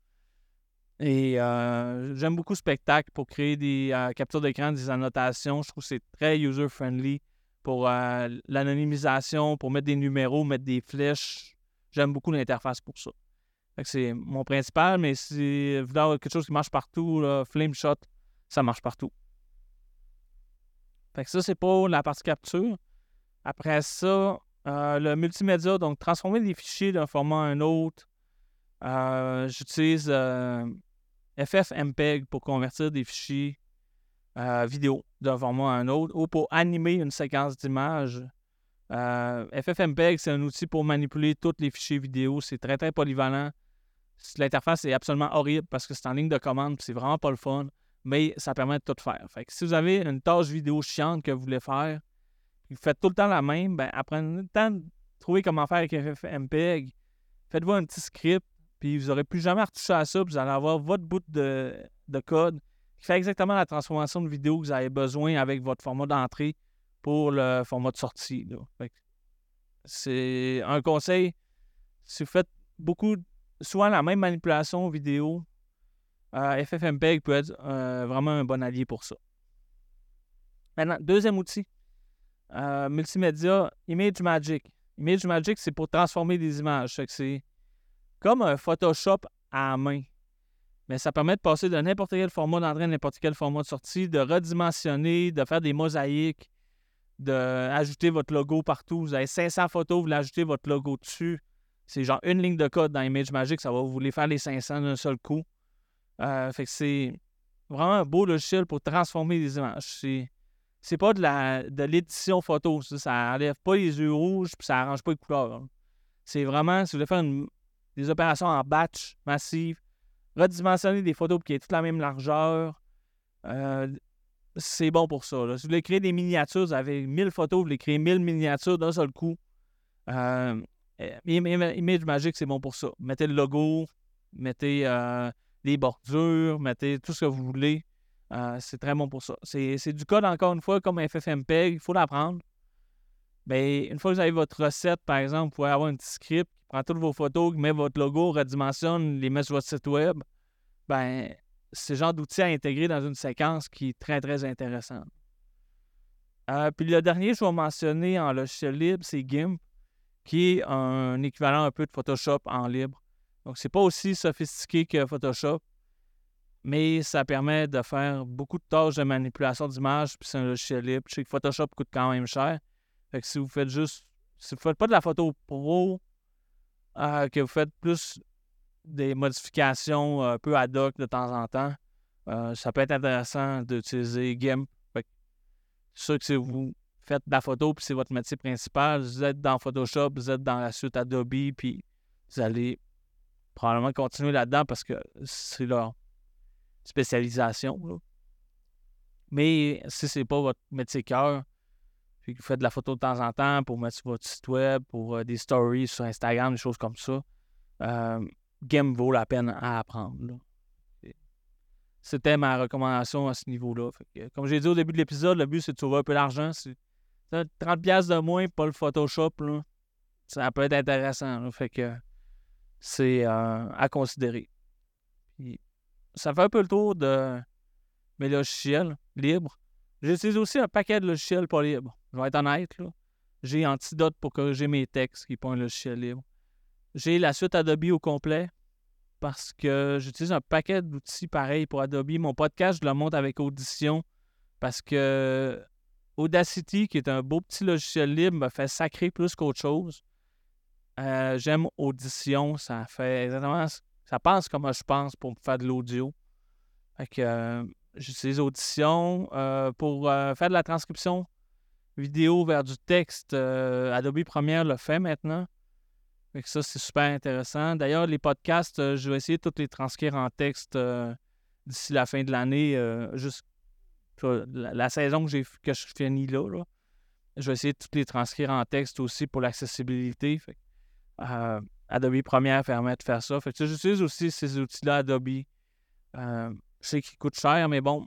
Et j'aime beaucoup Spectacle pour créer des captures d'écran, des annotations. Je trouve que c'est très user-friendly pour l'anonymisation, pour mettre des numéros, mettre des flèches. J'aime beaucoup l'interface pour ça. c'est mon principal, mais si vous avez quelque chose qui marche partout, FlameShot, ça marche partout. Fait que ça, c'est pour la partie capture. Après ça, euh, le multimédia, donc transformer des fichiers d'un format à un autre. Euh, j'utilise euh, FFmpeg pour convertir des fichiers vidéo d'un format à un autre ou pour animer une séquence d'images. FFmpeg, c'est un outil pour manipuler tous les fichiers vidéo. C'est très, très polyvalent. L'interface est absolument horrible parce que c'est en ligne de commande, c'est vraiment pas le fun mais ça permet de tout faire. Si vous avez une tâche vidéo chiante que vous voulez faire, vous faites tout le temps la même, ben apprenez le temps de trouver comment faire avec FFmpeg. Faites-vous un petit script, puis vous n'aurez plus jamais à retoucher à ça, puis vous allez avoir votre bout de, code qui fait exactement la transformation de vidéo que vous avez besoin avec votre format d'entrée pour le format de sortie. C'est un conseil. Si vous faites beaucoup, souvent la même manipulation vidéo, euh, FFmpeg peut être euh, vraiment un bon allié pour ça. Maintenant, deuxième outil, euh, multimédia, ImageMagick. ImageMagick, c'est pour transformer des images. C'est comme un Photoshop à main. Mais ça permet de passer de n'importe quel format d'entrée à n'importe quel format de sortie, de redimensionner, de faire des mosaïques, d'ajouter votre logo partout. Vous avez 500 photos, vous l'ajoutez votre logo dessus. C'est genre une ligne de code dans ImageMagick, ça va vous les faire les 500 d'un seul coup. Euh, fait que c'est vraiment un beau logiciel pour transformer des images. C'est, pas de, la, de l'édition photo. Ça, ça pas les yeux rouges puis ça arrange pas les couleurs. C'est vraiment, si vous voulez faire des opérations en batch massive, redimensionner des photos pour qu'il y ait toute la même largeur, euh, c'est bon pour ça. Si vous voulez créer des miniatures, vous avez 1000 photos, vous voulez créer 1000 miniatures d'un seul coup. Euh, Image Magic, c'est bon pour ça. Mettez le logo, mettez euh, des bordures, mettez tout ce que vous voulez. Euh, c'est très bon pour ça. C'est du code, encore une fois, comme FFmpeg, il faut l'apprendre. Mais ben, une fois que vous avez votre recette, par exemple, vous pouvez avoir un petit script qui prend toutes vos photos, qui met votre logo, redimensionne, les met sur votre site web. Ben, c'est le genre d'outil à intégrer dans une séquence qui est très, très intéressant. Euh, puis le dernier, je vais mentionner en logiciel libre, c'est GIMP, qui est un équivalent un peu de Photoshop en libre. Donc, c'est pas aussi sophistiqué que Photoshop, mais ça permet de faire beaucoup de tâches de manipulation d'images, puis c'est un logiciel libre. Je sais que Photoshop coûte quand même cher. Fait que si vous faites juste, si vous faites pas de la photo pro, euh, que vous faites plus des modifications un peu ad hoc de temps en temps, euh, ça peut être intéressant d'utiliser GIMP. Fait que, sûr que si vous faites de la photo, puis c'est votre métier principal, vous êtes dans Photoshop, vous êtes dans la suite Adobe, puis vous allez probablement continuer là-dedans parce que c'est leur spécialisation. Mais si c'est pas votre métier cœur, puis que vous faites de la photo de temps en temps pour mettre sur votre site web, pour euh, des stories sur Instagram, des choses comme ça, euh, Game vaut la peine à apprendre. C'était ma recommandation à ce niveau-là. Comme j'ai dit au début de l'épisode, le but c'est de sauver un peu d'argent. 30$ de moins, pas le Photoshop. Ça peut être intéressant. Fait que c'est euh, à considérer. ça fait un peu le tour de mes logiciels libres. J'utilise aussi un paquet de logiciels pas libres. Je vais être honnête. J'ai Antidote pour corriger mes textes, qui n'est pas un logiciel libre. J'ai la suite Adobe au complet. parce que j'utilise un paquet d'outils pareils pour Adobe. Mon podcast, je le monte avec Audition parce que Audacity, qui est un beau petit logiciel libre, me fait sacrer plus qu'autre chose. Euh, j'aime Audition, ça fait exactement. Ça pense comme je pense pour faire de l'audio. Fait que euh, j'utilise Audition euh, pour faire de la transcription vidéo vers du texte. Adobe Premiere le fait maintenant. Que ça, c'est super intéressant. D'ailleurs, les podcasts, je vais essayer de tous les transcrire en texte d'ici la fin de l'année, juste la, saison que, que je finis là, je vais essayer de toutes les transcrire en texte aussi pour l'accessibilité. Euh, Adobe Premiere permet de faire ça. Que, j'utilise aussi ces outils-là Adobe. Euh, je sais qu'ils coûtent cher, mais bon,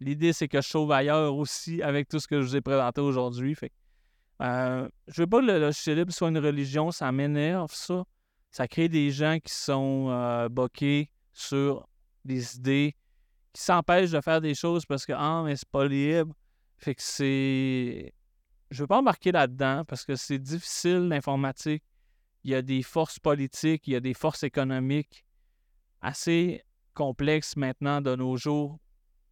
l'idée c'est que je sauve ailleurs aussi avec tout ce que je vous ai présenté aujourd'hui. Fait euh, je veux pas que le logiciel libre soit une religion, ça m'énerve ça. Ça crée des gens qui sont euh, boqués sur des idées qui s'empêchent de faire des choses parce que ah mais c'est pas libre. Fait que c'est je veux pas embarquer là-dedans parce que c'est difficile l'informatique. Il y a des forces politiques, il y a des forces économiques assez complexes maintenant de nos jours.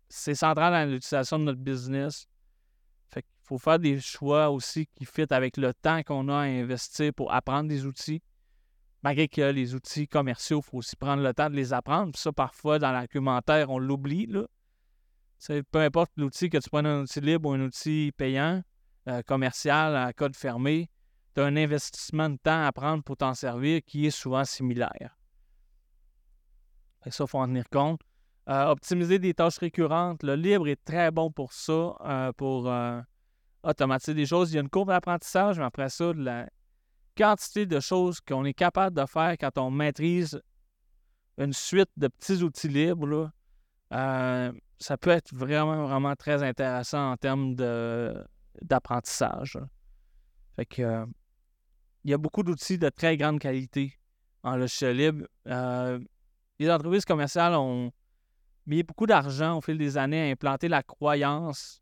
C'est central dans l'utilisation de notre business. Faut faire des choix aussi qui fit avec le temps qu'on a à investir pour apprendre des outils malgré que les outils commerciaux, il faut aussi prendre le temps de les apprendre. Puis ça, parfois, dans l'argumentaire, on l'oublie. Peu importe l'outil, que tu prennes un outil libre ou un outil payant, euh, commercial, à code fermé, tu as un investissement de temps à prendre pour t'en servir qui est souvent similaire. Et ça, il faut en tenir compte. Euh, optimiser des tâches récurrentes. Le libre est très bon pour ça, euh, pour automatiser des choses. Il y a une courbe d'apprentissage, mais après ça, la, quantité de choses qu'on est capable de faire quand on maîtrise une suite de petits outils libres, euh, ça peut être vraiment, vraiment très intéressant en termes d'apprentissage. Fait que euh, il y a beaucoup d'outils de très grande qualité en logiciel libre. Euh, les entreprises commerciales ont mis beaucoup d'argent au fil des années à implanter la croyance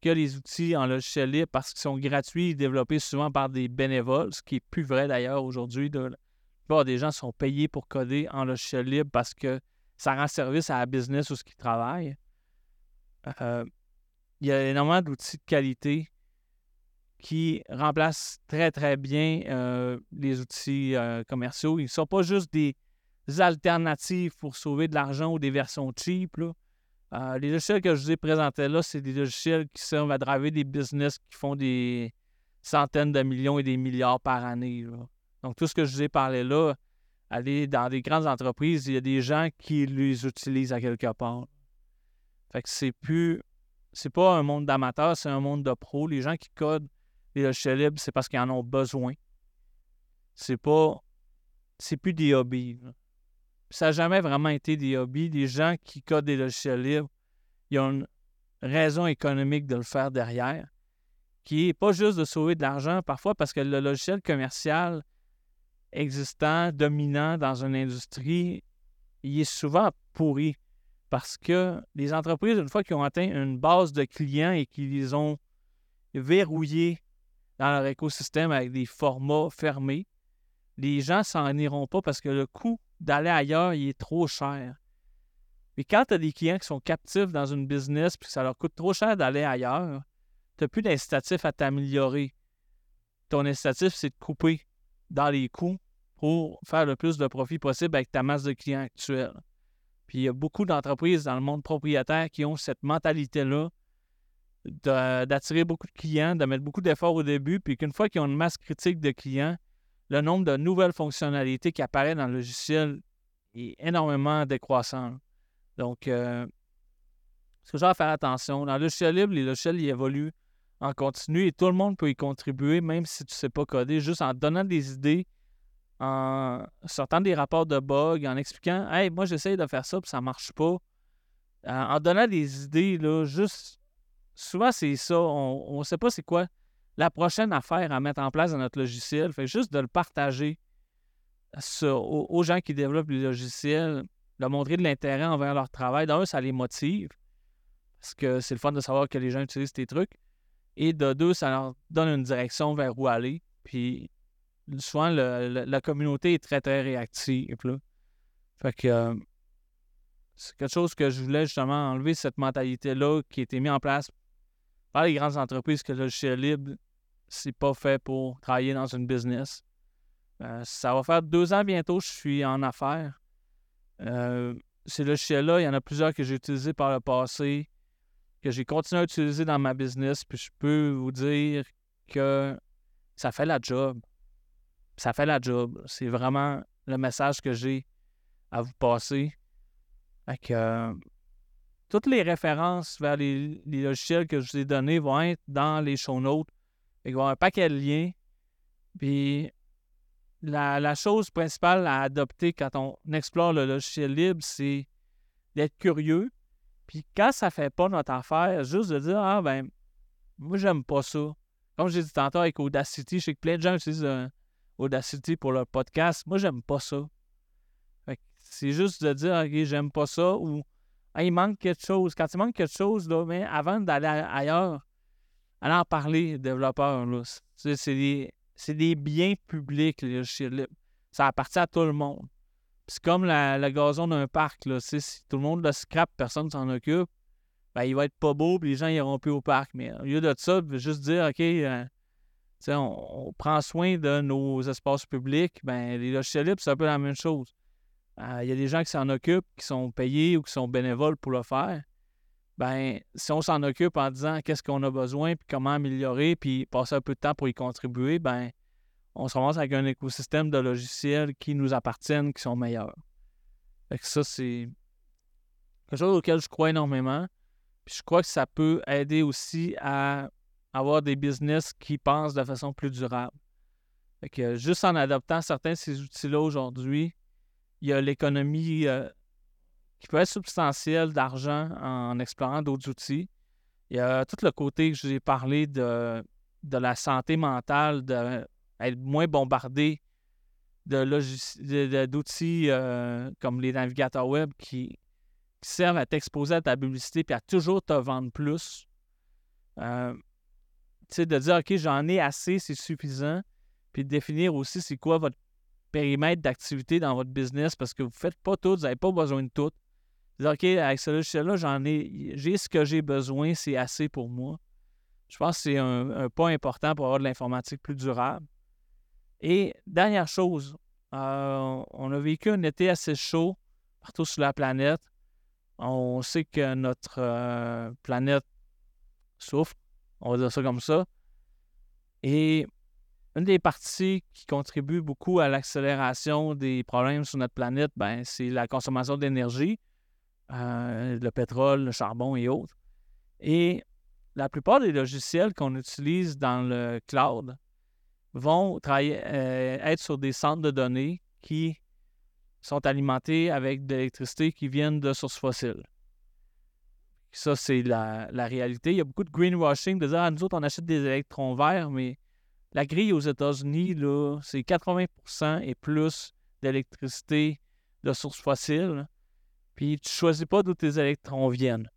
que les outils en logiciel libre parce qu'ils sont gratuits développés souvent par des bénévoles, ce qui n'est plus vrai d'ailleurs aujourd'hui. La plupart des gens sont payés pour coder en logiciel libre parce que ça rend service à la business où ce qu'ils travaillent. Euh, il y a énormément d'outils de qualité qui remplacent très très bien euh, les outils euh, commerciaux. Ils ne sont pas juste des alternatives pour sauver de l'argent ou des versions cheap. Euh, les logiciels que je vous ai présentés là, c'est des logiciels qui servent à driver des business qui font des centaines de millions et des milliards par année. Donc, tout ce que je vous ai parlé là, aller dans des grandes entreprises, il y a des gens qui les utilisent à quelque part. Fait que c'est plus. C'est pas un monde d'amateurs, c'est un monde de pros. Les gens qui codent les logiciels libres, c'est parce qu'ils en ont besoin. C'est pas. C'est plus des hobbies ça n'a jamais vraiment été des hobbies. Des gens qui codent des logiciels libres, ils ont une raison économique de le faire derrière, qui n'est pas juste de sauver de l'argent, parfois parce que le logiciel commercial existant, dominant dans une industrie, il est souvent pourri parce que les entreprises, une fois qu'ils ont atteint une base de clients et qu'ils les ont verrouillés dans leur écosystème avec des formats fermés, les gens s'en iront pas parce que le coût d'aller ailleurs, il est trop cher. Mais quand tu as des clients qui sont captifs dans une business puis que ça leur coûte trop cher d'aller ailleurs, tu n'as plus d'incitatif à t'améliorer. Ton incitatif, c'est de couper dans les coûts pour faire le plus de profit possible avec ta masse de clients actuelle. Puis il y a beaucoup d'entreprises dans le monde propriétaire qui ont cette mentalité-là d'attirer beaucoup de clients, de mettre beaucoup d'efforts au début, puis qu'une fois qu'ils ont une masse critique de clients, le nombre de nouvelles fonctionnalités qui apparaissent dans le logiciel est énormément décroissant. Donc, euh, c'est toujours à faire attention. Dans le logiciel libre, les logiciels évoluent en continu et tout le monde peut y contribuer, même si tu ne sais pas coder, juste en donnant des idées, en sortant des rapports de bugs, en expliquant Hey, moi j'essaye de faire ça, puis ça ne marche pas. En donnant des idées, là, juste souvent c'est ça. On ne sait pas c'est quoi la prochaine affaire à mettre en place dans notre logiciel. Fait juste de le partager aux, gens qui développent les logiciels, de montrer de l'intérêt envers leur travail. D'un, ça les motive, parce que c'est le fun de savoir que les gens utilisent tes trucs. Et de deux, ça leur donne une direction vers où aller. Puis souvent, la communauté est très, très réactive. Fait que euh, c'est quelque chose que je voulais justement enlever cette mentalité-là qui a été mise en place par les grandes entreprises que le logiciel libre, c'est pas fait pour travailler dans une business. Euh, ça va faire deux ans bientôt que je suis en affaires. Euh, ces logiciels-là, il y en a plusieurs que j'ai utilisés par le passé, que j'ai continué à utiliser dans ma business, puis je peux vous dire que ça fait la job. Ça fait la job. C'est vraiment le message que j'ai à vous passer. Fait euh, toutes les références vers les, logiciels que je vous ai donnés vont être dans les show notes. Il va y avoir un paquet de liens. Puis la, chose principale à adopter quand on explore le logiciel libre, c'est d'être curieux. Puis quand ça fait pas notre affaire, juste de dire Ah ben, moi j'aime pas ça. Comme j'ai dit tantôt avec Audacity, je sais que plein de gens utilisent euh, Audacity pour leur podcast. Moi, j'aime pas ça. C'est juste de dire OK, j'aime pas ça ou il manque quelque chose. Quand il manque quelque chose, mais avant d'aller ailleurs, allez en parler, développeurs. C'est des des biens publics, les logiciels Ça appartient à tout le monde. C'est comme le gazon d'un parc. Là. Si tout le monde le scrape, personne ne s'en occupe, ben, il va être pas beau, puis les gens iront plus au parc. Mais au lieu de ça, juste dire, OK, euh, on, prend soin de nos espaces publics, ben, les logiciels libres, c'est un peu la même chose. Euh, il y a des gens qui s'en occupent, qui sont payés ou qui sont bénévoles pour le faire ben si on s'en occupe en disant qu'est-ce qu'on a besoin, puis comment améliorer, puis passer un peu de temps pour y contribuer, ben on se ramasse avec un écosystème de logiciels qui nous appartiennent, qui sont meilleurs. Fait que ça, c'est quelque chose auquel je crois énormément. Puis je crois que ça peut aider aussi à avoir des business qui pensent de façon plus durable. Fait que juste en adoptant certains de ces outils-là aujourd'hui, il y a l'économie euh, qui peut être substantiel d'argent en explorant d'autres outils. Il y a tout le côté que j'ai parlé de, de la santé mentale, d'être moins bombardé d'outils euh, comme les navigateurs web qui, servent à t'exposer à ta publicité puis à toujours te vendre plus. Euh, tu sais, de dire, OK, j'en ai assez, c'est suffisant. Puis de définir aussi c'est quoi votre périmètre d'activité dans votre business parce que vous ne faites pas tout, vous n'avez pas besoin de tout. OK, avec ce logiciel-là, j'en ai, j'ai ce que j'ai besoin, c'est assez pour moi. Je pense que c'est un, point important pour avoir de l'informatique plus durable. Et dernière chose, euh, on a vécu un été assez chaud partout sur la planète. On sait que notre euh, planète souffre, on va dire ça comme ça. Et une des parties qui contribue beaucoup à l'accélération des problèmes sur notre planète, ben, c'est la consommation d'énergie. Euh, le pétrole, le charbon et autres. Et la plupart des logiciels qu'on utilise dans le cloud vont travailler, euh, être sur des centres de données qui sont alimentés avec de l'électricité qui viennent de sources fossiles. Ça, c'est la, réalité. Il y a beaucoup de greenwashing, de dire, ah, nous autres, on achète des électrons verts, mais la grille aux États-Unis, c'est 80% et plus d'électricité de sources fossiles. Puis tu choisis pas d'où tes électrons viennent.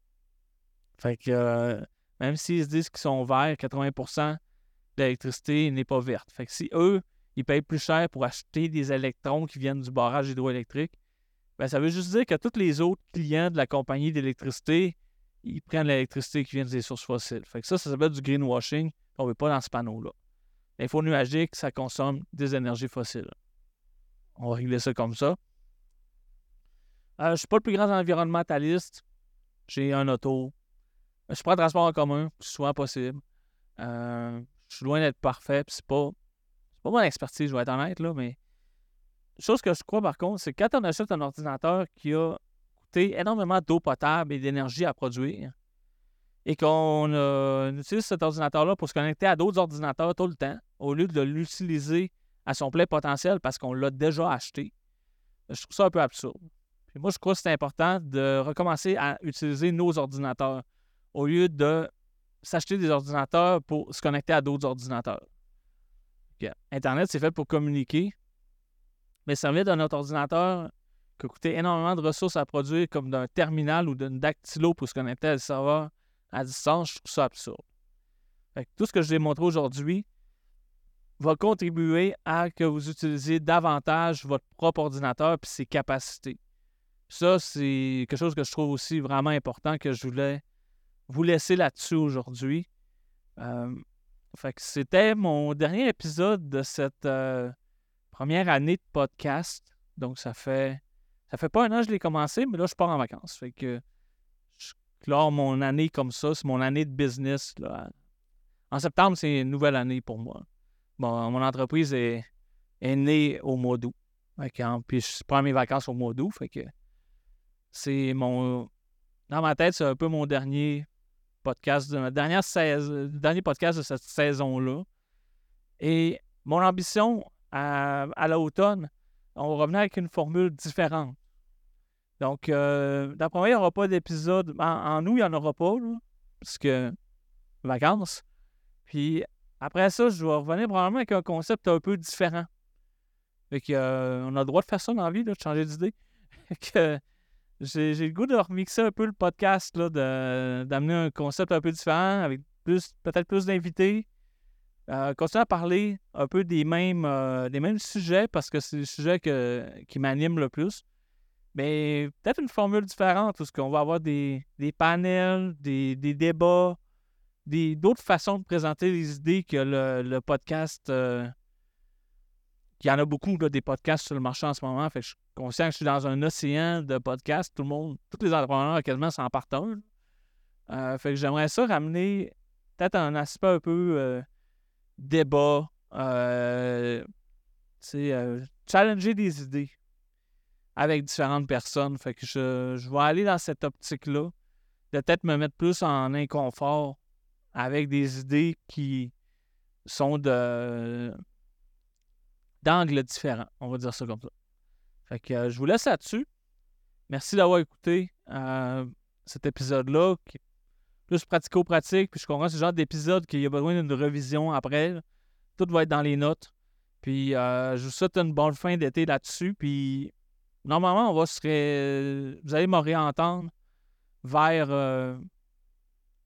Fait que euh, même s'ils se disent qu'ils sont verts, 80% de l'électricité n'est pas verte. Fait que si eux, ils payent plus cher pour acheter des électrons qui viennent du barrage hydroélectrique, ben ça veut juste dire que tous les autres clients de la compagnie d'électricité, ils prennent l'électricité qui vient des sources fossiles. Fait que ça, ça s'appelle du greenwashing. On ne veut pas dans ce panneau-là. L'info nuagique, ça consomme des énergies fossiles. On va régler ça comme ça. Euh, je ne suis pas le plus grand environnementaliste. J'ai un auto. Je prends le transport en commun, souvent possible. Euh, je suis loin d'être parfait, c'est pas, pas mon expertise, je vais être honnête, là, mais chose que je crois par contre, c'est quand on achète un ordinateur qui a coûté énormément d'eau potable et d'énergie à produire, et qu'on utilise cet ordinateur-là pour se connecter à d'autres ordinateurs tout le temps, au lieu de l'utiliser à son plein potentiel parce qu'on l'a déjà acheté, je trouve ça un peu absurde moi, je crois que c'est important de recommencer à utiliser nos ordinateurs au lieu de s'acheter des ordinateurs pour se connecter à d'autres ordinateurs. Internet, c'est fait pour communiquer, mais servir de notre ordinateur qui coûtait énormément de ressources à produire, comme d'un terminal ou d'un dactylo pour se connecter à des serveurs à distance, je trouve ça absurde. tout ce que je vous ai montré aujourd'hui va contribuer à que vous utilisiez davantage votre propre ordinateur et ses capacités. Ça, c'est quelque chose que je trouve aussi vraiment important que je voulais vous laisser là-dessus aujourd'hui. Euh, fait que c'était mon dernier épisode de cette euh, première année de podcast. Donc, ça fait ça fait pas un an que je l'ai commencé, mais là, je pars en vacances. Fait que clore mon année comme ça. C'est mon année de business. Là. En septembre, c'est une nouvelle année pour moi. Bon, mon entreprise est, est née au mois d'août. Puis je prends mes vacances au mois d'août. Fait que c'est mon. Dans ma tête, c'est un peu mon dernier podcast, de, ma dernière saison, dernier podcast de cette saison-là. Et mon ambition à, l'automne, on va revenir avec une formule différente. Donc, euh, d'après moi, il n'y aura pas d'épisode. En, nous, il n'y en aura pas, parce que vacances. Puis après ça, je vais revenir probablement avec un concept un peu différent. Fait que, euh, on a le droit de faire ça dans la vie, de changer d'idée. que j'ai, le goût de remixer un peu le podcast, là, d'amener un concept un peu différent, avec plus, peut-être plus d'invités. Euh, continuer à parler un peu des mêmes, euh, des mêmes sujets parce que c'est le sujet qui m'anime le plus. Mais peut-être une formule différente parce qu'on va avoir des, panels, des, débats, d'autres façons de présenter les idées que le, podcast. Euh, il y en a beaucoup des podcasts sur le marché en ce moment. Fait que je suis conscient que je suis dans un océan de podcasts. Tout le monde, tous les entrepreneurs quasiment s'en partagent. Euh, fait que j'aimerais ça ramener peut-être un aspect un peu euh, débat, euh, challenger des idées avec différentes personnes. Fait que je, je vais aller dans cette optique-là, de peut-être me mettre plus en inconfort avec des idées qui sont de d'angles différents. On va dire ça comme ça. Fait que euh, je vous laisse là-dessus. Merci d'avoir écouté euh, cet épisode-là, plus pratico-pratique. Puis je comprends ce genre d'épisode qu'il y a besoin d'une revision après. Tout va être dans les notes. Puis euh, je vous souhaite une bonne fin d'été là-dessus. Puis normalement, on va se vous allez me réentendre vers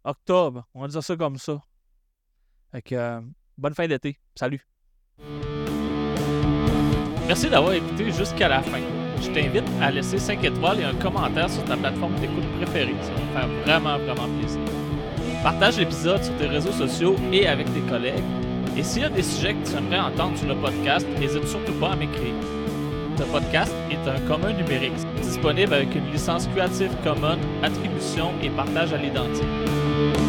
octobre. On va dire ça comme ça. Fait que bonne fin d'été. Salut. Merci d'avoir écouté jusqu'à la fin. Je t'invite à laisser 5 étoiles et un commentaire sur ta plateforme d'écoute préférée. Ça va me faire vraiment, vraiment plaisir. Partage l'épisode sur tes réseaux sociaux et avec tes collègues. Et s'il y a des sujets que tu aimerais entendre sur le podcast, n'hésite surtout pas à m'écrire. Ce podcast est un commun numérique disponible avec une licence Creative Commons, attribution et partage à l'identique.